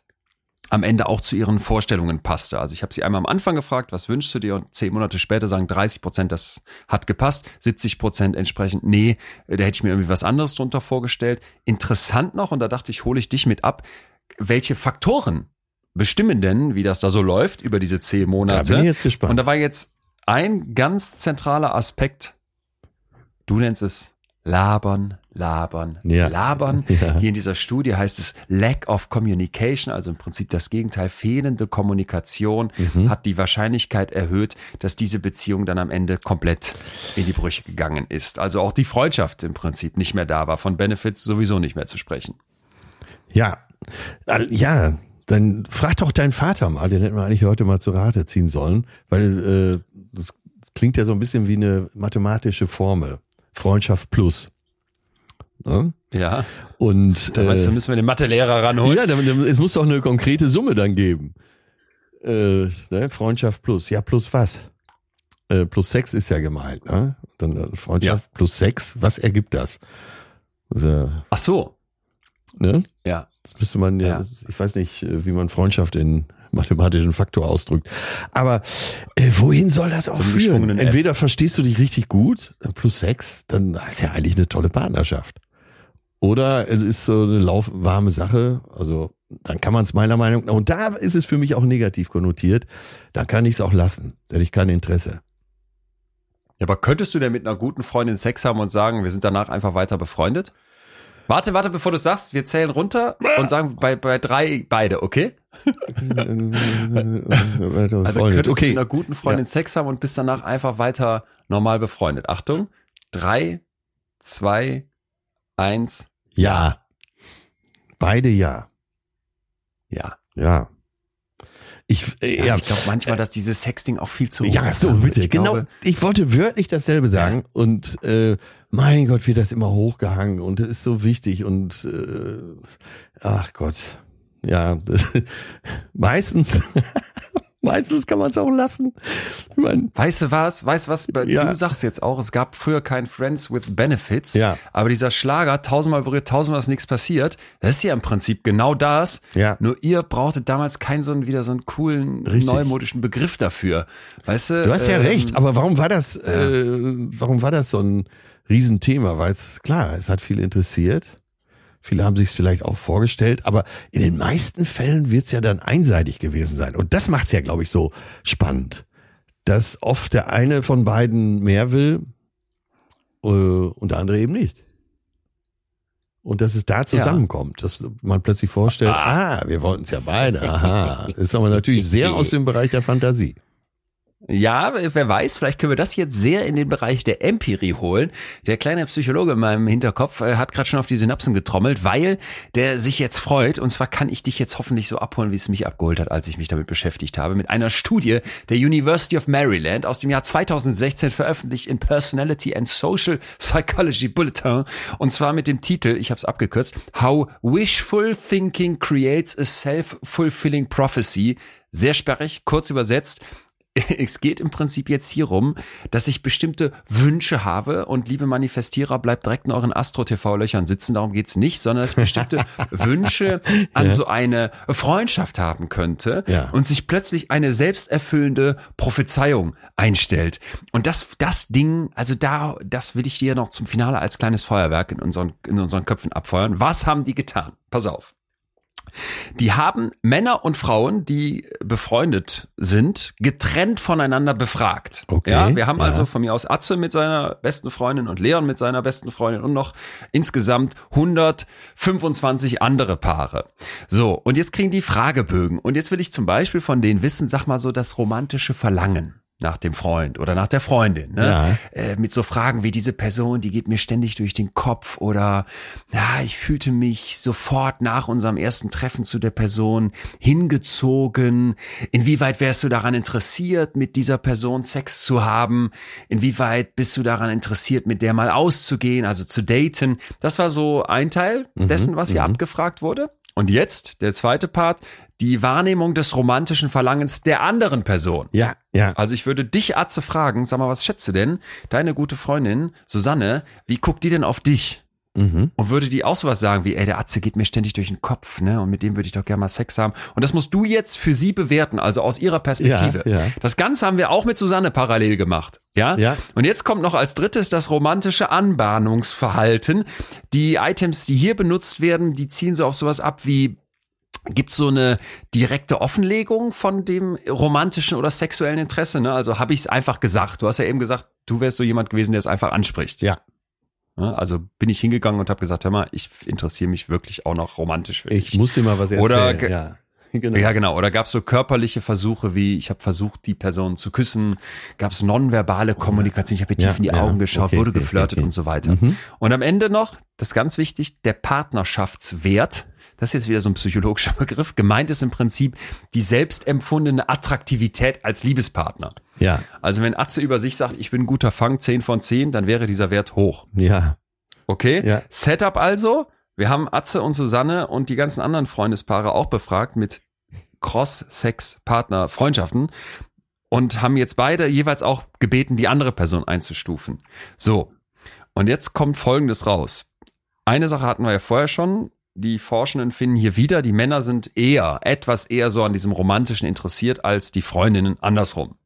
am Ende auch zu ihren Vorstellungen passte. Also ich habe sie einmal am Anfang gefragt, was wünschst du dir? Und zehn Monate später sagen 30 Prozent, das hat gepasst. 70 Prozent entsprechend, nee, da hätte ich mir irgendwie was anderes drunter vorgestellt. Interessant noch, und da dachte ich, hole ich dich mit ab, welche Faktoren bestimmen denn, wie das da so läuft über diese zehn Monate? da bin ich jetzt gespannt. Und da war jetzt ein ganz zentraler Aspekt. Du nennst es labern, labern, Ja. labern. Ja. Hier in dieser Studie heißt es Lack of Communication, also im Prinzip das Gegenteil, fehlende Kommunikation Mhm. hat die Wahrscheinlichkeit erhöht, dass diese Beziehung dann am Ende komplett in die Brüche gegangen ist. Also auch die Freundschaft im Prinzip nicht mehr da war, von Benefits sowieso nicht mehr zu sprechen. ja, ja. Dann frag doch deinen Vater mal, den hätten wir eigentlich heute mal zu Rate ziehen sollen, weil äh, das klingt ja so ein bisschen wie eine mathematische Formel. Freundschaft plus. Ne? Ja, Und da meinst äh, müssen wir den Mathelehrer ranholen? ja, es muss doch eine konkrete Summe dann geben. Äh, ne? Freundschaft plus. Ja, plus was? Äh, plus Sex ist ja gemeint. Ne? Dann äh, Freundschaft plus Sex. Was ergibt das? Also, Ach so, ne? ja. Das müsste man ja, Ja. ich weiß nicht, äh, wie man Freundschaft in mathematischen Faktor ausdrückt. Aber äh, wohin soll das auch Zum führen? geschwungenen F. Entweder verstehst du dich richtig gut, äh, plus Sex, dann ist ja eigentlich eine tolle Partnerschaft. Oder es ist so eine laufwarme Sache, also dann kann man es meiner Meinung nach, und da ist es für mich auch negativ konnotiert, da kann ich es auch lassen, da hätte ich kein Interesse. Ja, aber könntest du denn mit einer guten Freundin Sex haben und sagen, wir sind danach einfach weiter befreundet? Warte, warte, bevor du sagst, wir zählen runter und sagen bei, bei drei beide, okay? Also also könntest du okay. mit einer guten Freundin Sex haben und bist danach einfach weiter normal befreundet. Achtung, drei, zwei, eins, Ja. Beide ja. ja. Ja. Ich, äh, Ja, ja, ich glaube manchmal, dass dieses Sexting auch viel zu hoch Ja, ist. so, bitte. Ich genau. glaube, ich wollte wörtlich dasselbe sagen und äh, mein Gott, wird das immer hochgehangen und das ist so wichtig und äh, ach Gott. Ja, meistens, meistens kann man es auch lassen. Ich mein, Weißt du was? Weißt du was? Ja. Du sagst jetzt auch, es gab früher kein Friends with Benefits. Ja. Aber dieser Schlager, tausendmal berührt, tausendmal ist nichts passiert. Das ist ja im Prinzip genau das. Ja. Nur ihr brauchtet damals keinen so einen, wieder so einen coolen, Richtig. neumodischen Begriff dafür. Weißt du? du hast ja ähm, recht, aber warum war das, äh, warum war das so ein Riesenthema? Weil es, klar, es hat viele interessiert. Viele haben sich es vielleicht auch vorgestellt, aber in den meisten Fällen wird es ja dann einseitig gewesen sein. Und das macht es ja, glaube ich, so spannend, dass oft der eine von beiden mehr will äh, und der andere eben nicht. Und dass es da zusammenkommt, dass man plötzlich vorstellt, ah, wir wollten es ja beide. Aha, das ist aber natürlich sehr aus dem Bereich der Fantasie. Ja, wer weiß, vielleicht können wir das jetzt sehr in den Bereich der Empirie holen. Der kleine Psychologe in meinem Hinterkopf äh, hat gerade schon auf die Synapsen getrommelt, weil der sich jetzt freut. Und zwar kann ich dich jetzt hoffentlich so abholen, wie es mich abgeholt hat, als ich mich damit beschäftigt habe, mit einer Studie der University of Maryland aus dem Jahr 2016 veröffentlicht in Personality and Social Psychology Bulletin. Und zwar mit dem Titel, ich habe es abgekürzt, How Wishful Thinking Creates a Self-Fulfilling Prophecy. Sehr sperrig, kurz übersetzt es geht im Prinzip jetzt hierum, dass ich bestimmte Wünsche habe und liebe Manifestierer, bleibt direkt in euren Astro-TV-Löchern sitzen, darum geht's nicht, sondern dass ich bestimmte Wünsche an ja. so eine Freundschaft haben könnte ja. und sich plötzlich eine selbsterfüllende Prophezeiung einstellt. Und das, das Ding, also da, das will ich dir noch zum Finale als kleines Feuerwerk in unseren, in unseren Köpfen abfeuern. Was haben die getan? Pass auf. Die haben Männer und Frauen, die befreundet sind, getrennt voneinander befragt. Okay, ja, wir haben ja. also von mir aus Atze mit seiner besten Freundin und Leon mit seiner besten Freundin und noch insgesamt 125 andere Paare. So, und jetzt kriegen die Fragebögen. Und jetzt will ich zum Beispiel von denen wissen, sag mal so das romantische Verlangen nach dem Freund oder nach der Freundin, ne? Ja. Äh, mit so Fragen wie diese Person, die geht mir ständig durch den Kopf oder ja, ich fühlte mich sofort nach unserem ersten Treffen zu der Person hingezogen. Inwieweit wärst du daran interessiert, mit dieser Person Sex zu haben? Inwieweit bist du daran interessiert, mit der mal auszugehen, also zu daten? Das war so ein Teil mhm. dessen, was hier mhm. abgefragt wurde. Und jetzt der zweite Part, die Wahrnehmung des romantischen Verlangens der anderen Person. Ja, ja. Also ich würde dich, Atze, fragen, sag mal, was schätzt du denn? Deine gute Freundin, Susanne, wie guckt die denn auf dich? Mhm. Und würde die auch sowas sagen wie, ey, der Atze geht mir ständig durch den Kopf, ne? Und mit dem würde ich doch gerne mal Sex haben. Und das musst du jetzt für sie bewerten, also aus ihrer Perspektive. Ja, ja. Das Ganze haben wir auch mit Susanne parallel gemacht. Ja? ja. Und jetzt kommt noch als drittes das romantische Anbahnungsverhalten. Die Items, die hier benutzt werden, die ziehen so auf sowas ab wie Gibt so eine direkte Offenlegung von dem romantischen oder sexuellen Interesse? Ne? Also habe ich es einfach gesagt. Du hast ja eben gesagt, du wärst so jemand gewesen, der es einfach anspricht. Ja. Also bin ich hingegangen und habe gesagt, hör mal, ich interessiere mich wirklich auch noch romantisch für dich. Ich muss dir mal was erzählen. Oder ja. Genau. Ja, genau. Oder gab es so körperliche Versuche, wie ich habe versucht, die Person zu küssen? Gab es nonverbale Kommunikation? Ich habe tief in die ja, Augen geschaut, okay, wurde geflirtet okay, okay. und so weiter. Mhm. Und am Ende noch, das ist ganz wichtig, der Partnerschaftswert das ist jetzt wieder so ein psychologischer Begriff, gemeint ist im Prinzip die selbstempfundene Attraktivität als Liebespartner. Ja. Also wenn Atze über sich sagt, ich bin ein guter Fang, 10 von 10, dann wäre dieser Wert hoch. Ja. Okay? Ja. Setup also, wir haben Atze und Susanne und die ganzen anderen Freundespaare auch befragt mit Cross-Sex-Partner, Freundschaften und haben jetzt beide jeweils auch gebeten, die andere Person einzustufen. So. Und jetzt kommt Folgendes raus. Eine Sache hatten wir ja vorher schon die Forschenden finden hier wieder, die Männer sind eher, etwas eher so an diesem Romantischen interessiert als die Freundinnen andersrum.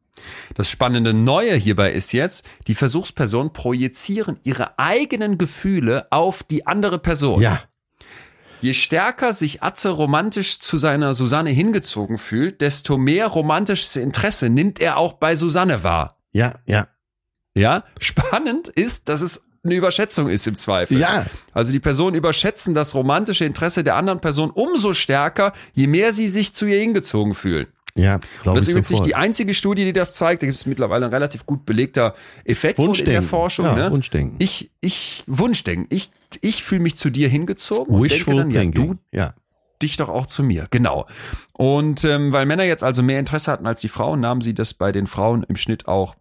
Das spannende Neue hierbei ist jetzt, die Versuchspersonen projizieren ihre eigenen Gefühle auf die andere Person. Ja. Je stärker sich Atze romantisch zu seiner Susanne hingezogen fühlt, desto mehr romantisches Interesse nimmt er auch bei Susanne wahr. Ja, ja. Ja, spannend ist, dass es eine Überschätzung ist im Zweifel. Ja. Also die Personen überschätzen das romantische Interesse der anderen Person umso stärker, je mehr sie sich zu ihr hingezogen fühlen. Ja, glaube ich. Das ist übrigens nicht die einzige Studie, die das zeigt. Da gibt es mittlerweile ein relativ gut belegter Effekt in der Forschung. Ja, ne? Wunschdenken. Ich, ich, Wunschdenken. Ich, ich fühle mich zu dir hingezogen Wishful und denke dann, ja, du, ja. dich doch auch zu mir. Genau. Und ähm, weil Männer jetzt also mehr Interesse hatten als die Frauen, nahmen sie das bei den Frauen im Schnitt auch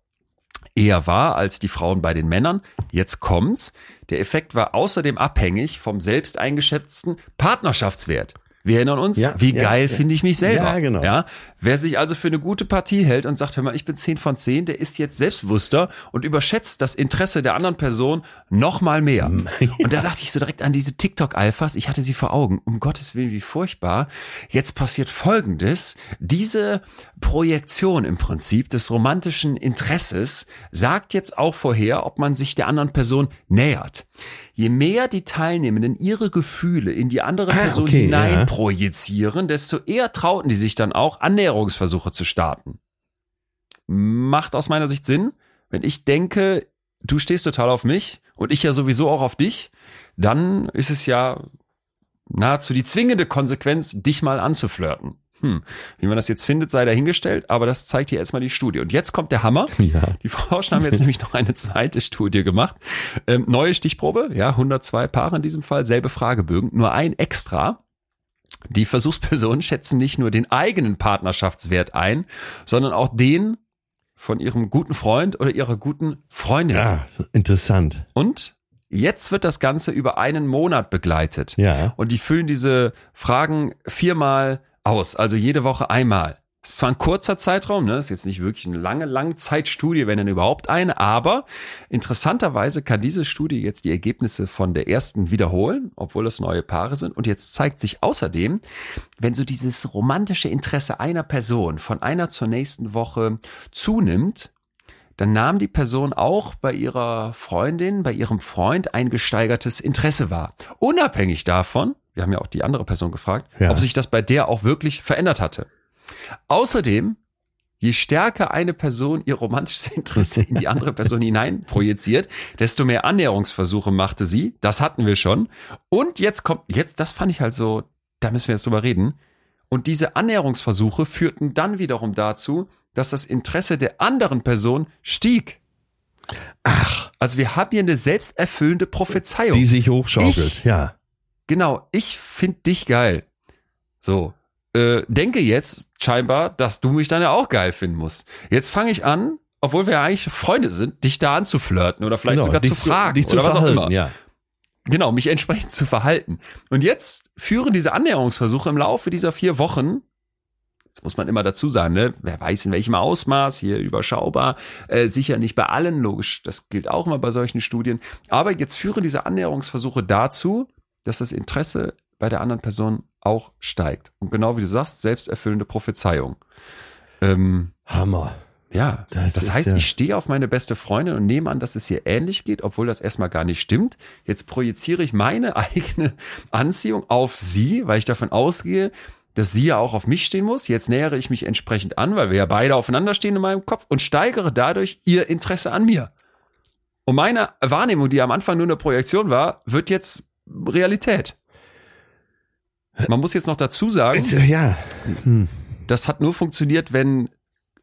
eher war als die Frauen bei den Männern. Jetzt kommt's. Der Effekt war außerdem abhängig vom selbst eingeschätzten Partnerschaftswert. Wir erinnern uns, ja, wie ja, geil ja. finde ich mich selber. Ja, genau. Ja, wer sich also für eine gute Partie hält und sagt, hör mal, ich bin 10 von 10, der ist jetzt selbstbewusster und überschätzt das Interesse der anderen Person noch mal mehr. Und da dachte ich so direkt an diese TikTok-Alphas, ich hatte sie vor Augen. Um Gottes Willen, wie furchtbar. Jetzt passiert Folgendes. Diese Projektion im Prinzip des romantischen Interesses sagt jetzt auch vorher, ob man sich der anderen Person nähert je mehr die Teilnehmenden ihre Gefühle in die andere ah, Person okay, hinein projizieren, desto eher trauten die sich dann auch, Annäherungsversuche zu starten. Macht aus meiner Sicht Sinn, wenn ich denke, du stehst total auf mich und ich ja sowieso auch auf dich, dann ist es ja nahezu die zwingende Konsequenz, dich mal anzuflirten. Hm, wie man das jetzt findet, sei dahingestellt, aber das zeigt hier erstmal die Studie. Und jetzt kommt der Hammer. Ja. Die Forscher haben jetzt nämlich noch eine zweite Studie gemacht. Ähm, neue Stichprobe, ja, 102 Paare in diesem Fall, selbe Fragebögen, nur ein extra. Die Versuchspersonen schätzen nicht nur den eigenen Partnerschaftswert ein, sondern auch den von ihrem guten Freund oder ihrer guten Freundin. Ja, interessant. Und jetzt wird das Ganze über einen Monat begleitet. Ja. Und die füllen diese Fragen viermal aus, also jede Woche einmal. Das ist zwar ein kurzer Zeitraum, ne, ist jetzt nicht wirklich eine lange Langzeitstudie, wenn denn überhaupt eine, aber interessanterweise kann diese Studie jetzt die Ergebnisse von der ersten wiederholen, obwohl es neue Paare sind. Und jetzt zeigt sich außerdem, wenn so dieses romantische Interesse einer Person von einer zur nächsten Woche zunimmt, dann nahm die Person auch bei ihrer Freundin, bei ihrem Freund ein gesteigertes Interesse wahr. Unabhängig davon, wir haben ja auch die andere Person gefragt, Ja. ob sich das bei der auch wirklich verändert hatte. Außerdem, je stärker eine Person ihr romantisches Interesse in die andere Person hinein projiziert, desto mehr Annäherungsversuche machte sie. Das hatten wir schon. Und jetzt kommt, jetzt, das fand ich halt so, da müssen wir jetzt drüber reden. Und diese Annäherungsversuche führten dann wiederum dazu, dass das Interesse der anderen Person stieg. Ach, Also wir haben hier eine selbsterfüllende Prophezeiung. die sich hochschaukelt. Ich- ja. Genau, ich find dich geil. So, äh, denke jetzt scheinbar, dass du mich dann ja auch geil finden musst. Jetzt fange ich an, obwohl wir ja eigentlich Freunde sind, dich da anzuflirten oder vielleicht Genau, sogar zu fragen zu oder was auch immer. Ja. Genau, mich entsprechend zu verhalten. Und jetzt führen diese Annäherungsversuche im Laufe dieser vier Wochen, jetzt muss man immer dazu sagen, ne, wer weiß in welchem Ausmaß, hier überschaubar, äh, sicher nicht bei allen, logisch, das gilt auch immer bei solchen Studien. Aber jetzt führen diese Annäherungsversuche dazu, dass das Interesse bei der anderen Person auch steigt. Und genau wie du sagst, selbsterfüllende Prophezeiung. Ähm, Hammer. ja, Das das, heißt, ja- ich stehe auf meine beste Freundin und nehme an, dass es ihr ähnlich geht, obwohl das erstmal gar nicht stimmt. Jetzt projiziere ich meine eigene Anziehung auf sie, weil ich davon ausgehe, dass sie ja auch auf mich stehen muss. Jetzt nähere ich mich entsprechend an, weil wir ja beide aufeinander stehen in meinem Kopf und steigere dadurch ihr Interesse an mir. Und meine Wahrnehmung, die am Anfang nur eine Projektion war, wird jetzt Realität. Man muss jetzt noch dazu sagen, Jetzt, Ja. Hm. das hat nur funktioniert, wenn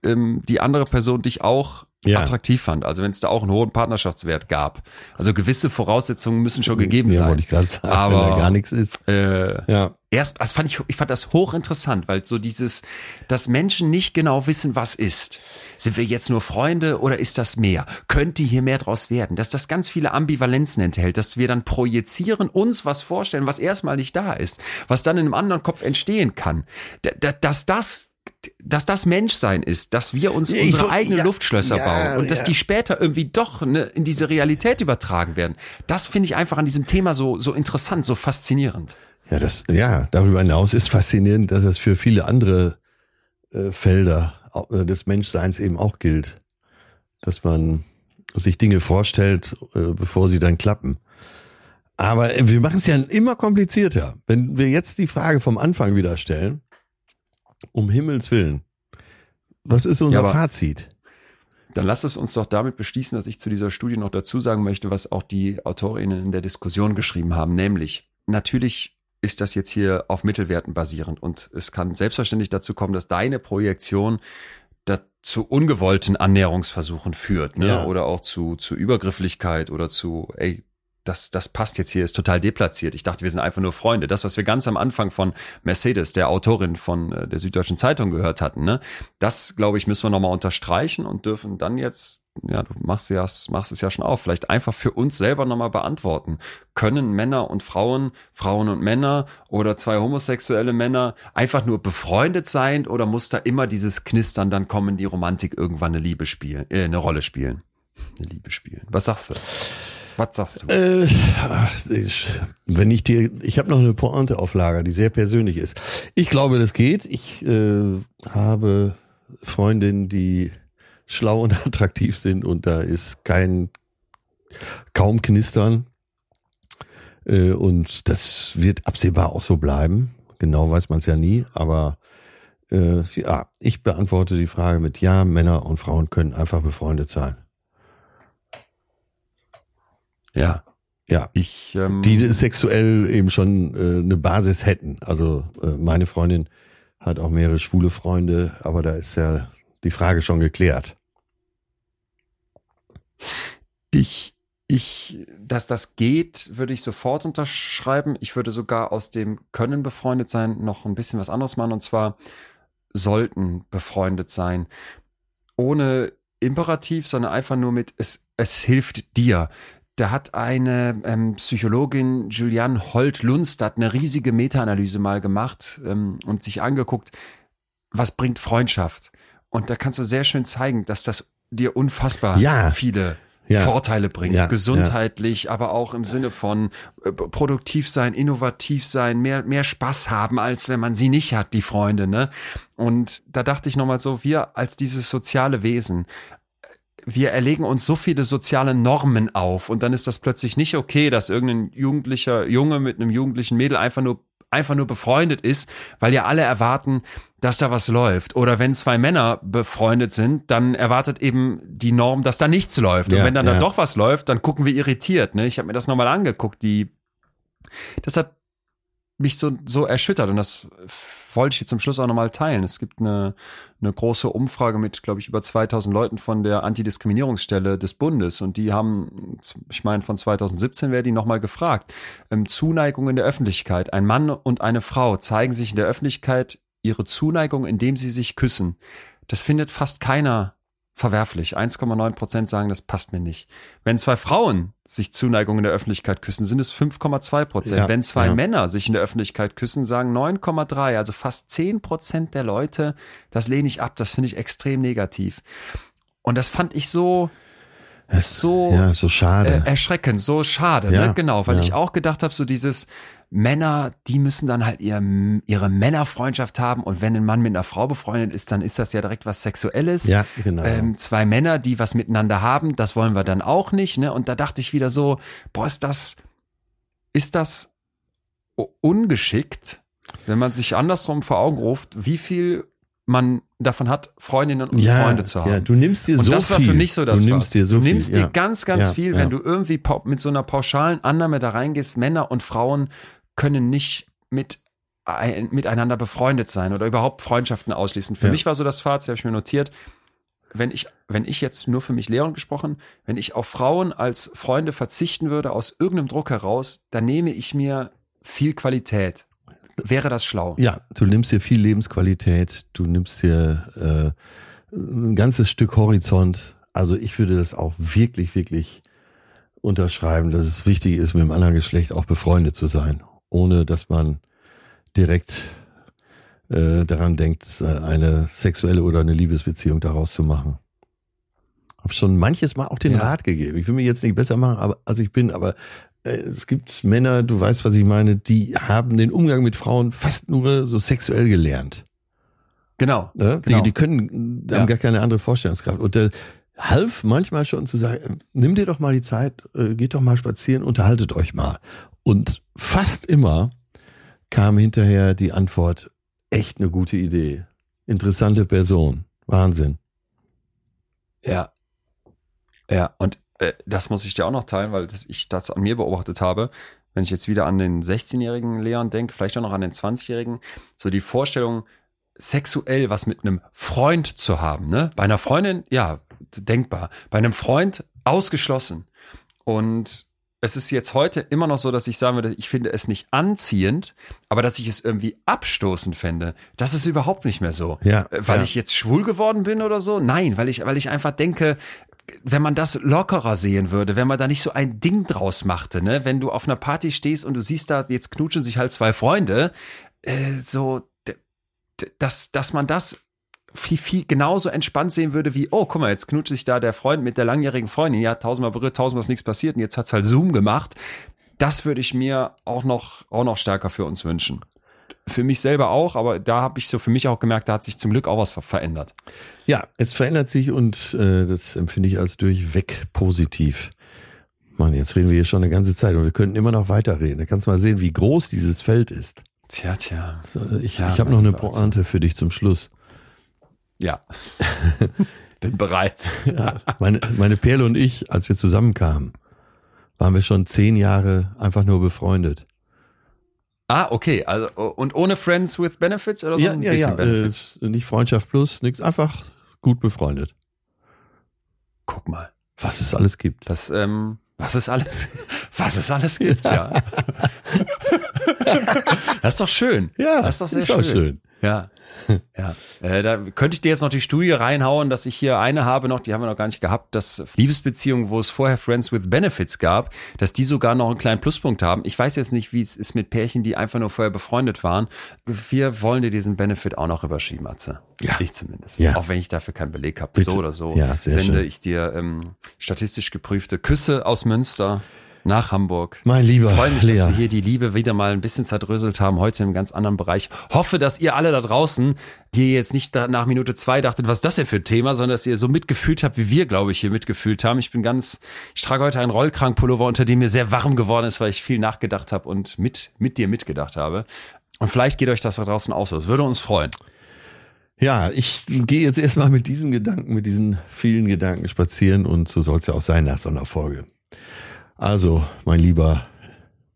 ähm, die andere Person dich auch Ja. attraktiv fand. Also wenn es da auch einen hohen Partnerschaftswert gab. Also gewisse Voraussetzungen müssen schon gegeben ja, sein. wollte ich gerade sagen, Aber- wenn da gar nichts ist. Äh, Ja. erst, das fand ich, ich fand das hochinteressant, weil so dieses, dass Menschen nicht genau wissen, was ist. Sind wir jetzt nur Freunde oder ist das mehr? Könnte hier mehr draus werden? Dass das ganz viele Ambivalenzen enthält, dass wir dann projizieren, uns was vorstellen, was erstmal nicht da ist, was dann in einem anderen Kopf entstehen kann. Dass das dass das Menschsein ist, dass wir uns ich unsere eigenen ja, Luftschlösser ja, bauen und dass ja. die später irgendwie doch ne, in diese Realität übertragen werden. Das finde ich einfach an diesem Thema so, so interessant, so faszinierend. Ja, das, ja, darüber hinaus ist faszinierend, dass es für viele andere äh, Felder äh, des Menschseins eben auch gilt. Dass man sich Dinge vorstellt, äh, bevor sie dann klappen. Aber äh, wir machen es ja immer komplizierter. Wenn wir jetzt die Frage vom Anfang wieder stellen, um Himmels Willen, was ist unser Ja, Fazit? Dann lasst es uns doch damit beschließen, dass ich zu dieser Studie noch dazu sagen möchte, was auch die AutorInnen in der Diskussion geschrieben haben, nämlich natürlich ist das jetzt hier auf Mittelwerten basierend und es kann selbstverständlich dazu kommen, dass deine Projektion zu ungewollten Annäherungsversuchen führt, ne? Ja. Oder auch zu, zu Übergrifflichkeit oder zu, ey, das, das passt jetzt hier, ist total deplatziert. Ich dachte, wir sind einfach nur Freunde. Das, was wir ganz am Anfang von Mercedes, der Autorin von äh, der Süddeutschen Zeitung gehört hatten, ne? Das, glaube ich, müssen wir nochmal unterstreichen und dürfen dann jetzt, ja, du machst ja, machst es ja schon auf, vielleicht einfach für uns selber nochmal beantworten. Können Männer und Frauen, Frauen und Männer oder zwei homosexuelle Männer einfach nur befreundet sein oder muss da immer dieses Knistern dann kommen, die Romantik irgendwann eine Liebe spielen, äh, eine Rolle spielen? Eine Liebe spielen. Was sagst du? Was sagst du? Äh, wenn ich dir, ich habe noch eine Pointe auf Lager, die sehr persönlich ist. Ich glaube, das geht. Ich äh, habe Freundinnen, die schlau und attraktiv sind und da ist kein kaum Knistern. Äh, und das wird absehbar auch so bleiben. Genau weiß man es ja nie, aber äh, ja, ich beantworte die Frage mit Ja, Männer und Frauen können einfach befreundet sein. Ja. Ja. Ich, ähm, die sexuell eben schon äh, eine Basis hätten. Also äh, meine Freundin hat auch mehrere schwule Freunde, aber da ist ja die Frage schon geklärt. Ich, ich, dass das geht, würde ich sofort unterschreiben. Ich würde sogar aus dem Können befreundet sein noch ein bisschen was anderes machen und zwar sollten befreundet sein. Ohne Imperativ, sondern einfach nur mit es, es hilft dir. Da hat eine ähm, Psychologin Julianne Holt-Lunst eine riesige Meta-Analyse mal gemacht ähm, und sich angeguckt, was bringt Freundschaft. Und da kannst du sehr schön zeigen, dass das dir unfassbar Ja. viele Ja. Vorteile bringt. Ja, Gesundheitlich, aber auch im Sinne von äh, produktiv sein, innovativ sein, mehr, mehr Spaß haben, als wenn man sie nicht hat, die Freunde, ne? Und da dachte ich nochmal so, wir als dieses soziale Wesen, wir erlegen uns so viele soziale Normen auf und dann ist das plötzlich nicht okay, dass irgendein jugendlicher Junge mit einem jugendlichen Mädel einfach nur einfach nur befreundet ist, weil ja alle erwarten, dass da was läuft. Oder wenn zwei Männer befreundet sind, dann erwartet eben die Norm, dass da nichts läuft. Und Ja, wenn dann ja. da doch was läuft, dann gucken wir irritiert. Ne? Ich habe mir das nochmal angeguckt. Die, das hat mich so, so erschüttert und das wollte ich hier zum Schluss auch nochmal teilen. Es gibt eine, eine große Umfrage mit, glaube ich, über 2000 Leuten von der Antidiskriminierungsstelle des Bundes und die haben, ich meine, von 2017 wäre die nochmal gefragt. Ähm, Zuneigung in der Öffentlichkeit. Ein Mann und eine Frau zeigen sich in der Öffentlichkeit ihre Zuneigung, indem sie sich küssen. Das findet fast keiner verwerflich. 1,9 Prozent sagen, das passt mir nicht. Wenn zwei Frauen sich Zuneigung in der Öffentlichkeit küssen, sind es 5,2 Prozent. Ja, Wenn zwei ja. Männer sich in der Öffentlichkeit küssen, sagen 9,3. Also fast 10 Prozent der Leute, das lehne ich ab. Das finde ich extrem negativ. Und das fand ich so, Es, So, ja, so schade. äh, erschreckend, so schade, Ja, ne? Genau, weil ja. ich auch gedacht habe, so dieses Männer, die müssen dann halt ihr, ihre Männerfreundschaft haben und wenn ein Mann mit einer Frau befreundet ist, dann ist das ja direkt was Sexuelles. ja, genau. Ähm, zwei Männer, die was miteinander haben, das wollen wir dann auch nicht, ne? Und da dachte ich wieder so, boah, ist das, ist das ungeschickt, wenn man sich andersrum vor Augen ruft, wie viel man davon hat, Freundinnen und ja, Freunde zu haben. ja, du nimmst dir Und so das war viel. für mich so das Du nimmst dir so du nimmst viel. dir ja. ganz, ganz Ja, viel, wenn du irgendwie mit so einer pauschalen Annahme da reingehst, Männer und Frauen können nicht mit ein, miteinander befreundet sein oder überhaupt Freundschaften ausschließen. Für mich war so das Fazit, habe ich mir notiert, wenn ich, wenn ich jetzt nur für mich Leon gesprochen, wenn ich auf Frauen als Freunde verzichten würde, aus irgendeinem Druck heraus, dann nehme ich mir viel Qualität. Wäre das schlau? Ja, du nimmst dir viel Lebensqualität, du nimmst dir äh, ein ganzes Stück Horizont. Also ich würde das auch wirklich, wirklich unterschreiben, dass es wichtig ist, mit dem anderen Geschlecht auch befreundet zu sein, ohne dass man direkt äh, daran denkt, äh, eine sexuelle oder eine Liebesbeziehung daraus zu machen. Hab schon manches Mal auch den Ja. Rat gegeben. Ich will mich jetzt nicht besser machen, aber, als ich bin, aber es gibt Männer, du weißt, was ich meine, die haben den Umgang mit Frauen fast nur so sexuell gelernt. Genau. Ne? Genau. Die, die können, die Ja. haben gar keine andere Vorstellungskraft. Und der half manchmal schon zu sagen, äh, nimm dir doch mal die Zeit, äh, geht doch mal spazieren, unterhaltet euch mal. Und fast immer kam hinterher die Antwort, echt eine gute Idee. Interessante Person. Wahnsinn. Ja. Ja, und äh, das muss ich dir auch noch teilen, weil das, ich das an mir beobachtet habe. Wenn ich jetzt wieder an den 16-jährigen Leon denke, vielleicht auch noch an den 20-jährigen, so die Vorstellung, sexuell was mit einem Freund zu haben, ne? Bei einer Freundin, ja, denkbar. Bei einem Freund ausgeschlossen. Und es ist jetzt heute immer noch so, dass ich sagen würde, ich finde es nicht anziehend, aber dass ich es irgendwie abstoßend fände, das ist überhaupt nicht mehr so. Ja, Äh, Weil ja. ich jetzt schwul geworden bin oder so? Nein, weil ich, weil ich einfach denke, wenn man das lockerer sehen würde, wenn man da nicht so ein Ding draus machte, ne? Wenn du auf einer Party stehst und du siehst da, jetzt knutschen sich halt zwei Freunde, äh, so, dass, dass man das viel, viel genauso entspannt sehen würde wie, oh, guck mal, jetzt knutscht sich da der Freund mit der langjährigen Freundin, ja, tausendmal berührt, tausendmal ist nichts passiert und jetzt hat's halt Zoom gemacht. Das würde ich mir auch noch, auch noch stärker für uns wünschen. Für mich selber auch, aber da habe ich so für mich auch gemerkt, da hat sich zum Glück auch was ver verändert. Ja, es verändert sich und äh, das empfinde ich als durchweg positiv. Mann, jetzt reden wir hier schon eine ganze Zeit und wir könnten immer noch weiterreden. Da kannst du mal sehen, wie groß dieses Feld ist. Tja, tja. So, Ich, Ja, ich habe noch eine. Pointe für dich zum Schluss. Ja. Bin bereit. Ja, meine, meine Perle und ich, als wir zusammenkamen, waren wir schon zehn Jahre einfach nur befreundet. Ah, okay. Also, und ohne Friends with Benefits oder so? Ja, ein ja, bisschen ja. Benefits? Äh, nicht Freundschaft plus, nichts. Einfach gut befreundet. Guck mal. Was es alles gibt. Das, ähm, was es alles, was es alles gibt, ja. das ist doch schön. Ja, das ist doch sehr ist schön. schön. Ja. Ja, äh, da könnte ich dir jetzt noch die Studie reinhauen, dass ich hier eine habe noch, die haben wir noch gar nicht gehabt, dass Liebesbeziehungen, wo es vorher Friends with Benefits gab, dass die sogar noch einen kleinen Pluspunkt haben. Ich weiß jetzt nicht, wie es ist mit Pärchen, die einfach nur vorher befreundet waren. Wir wollen dir diesen Benefit auch noch rüberschieben, Atze. Ja. Ich zumindest. Ja. Auch wenn ich dafür keinen Beleg habe. So oder so Ja, sende schön. ich dir ähm, statistisch geprüfte Küsse aus Münster nach Hamburg. Mein lieber Ich freue mich, dass Lea. wir hier die Liebe wieder mal ein bisschen zerdröselt haben, heute im ganz anderen Bereich. Hoffe, dass ihr alle da draußen hier jetzt nicht nach Minute zwei dachtet, was ist das denn für ein Thema, sondern dass ihr so mitgefühlt habt, wie wir, glaube ich, hier mitgefühlt haben. Ich bin ganz, ich trage heute einen Rollkrankpullover, unter dem mir sehr warm geworden ist, weil ich viel nachgedacht habe und mit, mit dir mitgedacht habe. Und vielleicht geht euch das da draußen auch so. Es würde uns freuen. Ja, ich gehe jetzt erstmal mit diesen Gedanken, mit diesen vielen Gedanken spazieren und so soll es ja auch sein nach so einer Folge. Also, mein lieber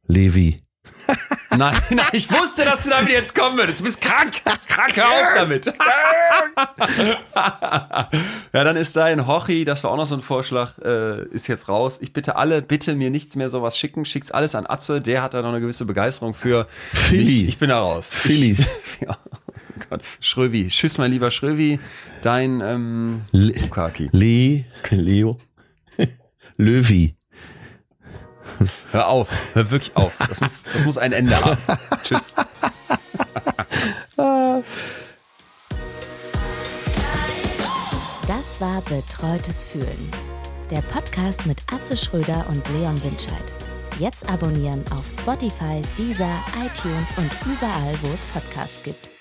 Levi, Nein, nein, ich wusste, dass du damit jetzt kommen würdest. Du bist krank. Krank, hör auf damit. ja, dann ist dein Hochi, das war auch noch so ein Vorschlag, äh, ist jetzt raus. Ich bitte alle, bitte mir nichts mehr sowas schicken. Schick's alles an Atze, der hat da noch eine gewisse Begeisterung für. Philly. Ich, ich bin da raus. Ich, ja, oh Gott. Schrövi. Tschüss, mein lieber Schrövi. Dein ähm, Le Bukaki. Le Leo, Löwi. Hör auf. Hör wirklich auf. Das muss, das muss ein Ende haben. Tschüss. Das war Betreutes Fühlen. Der Podcast mit Atze Schröder und Leon Winscheid. Jetzt abonnieren auf Spotify, Deezer, iTunes und überall, wo es Podcasts gibt.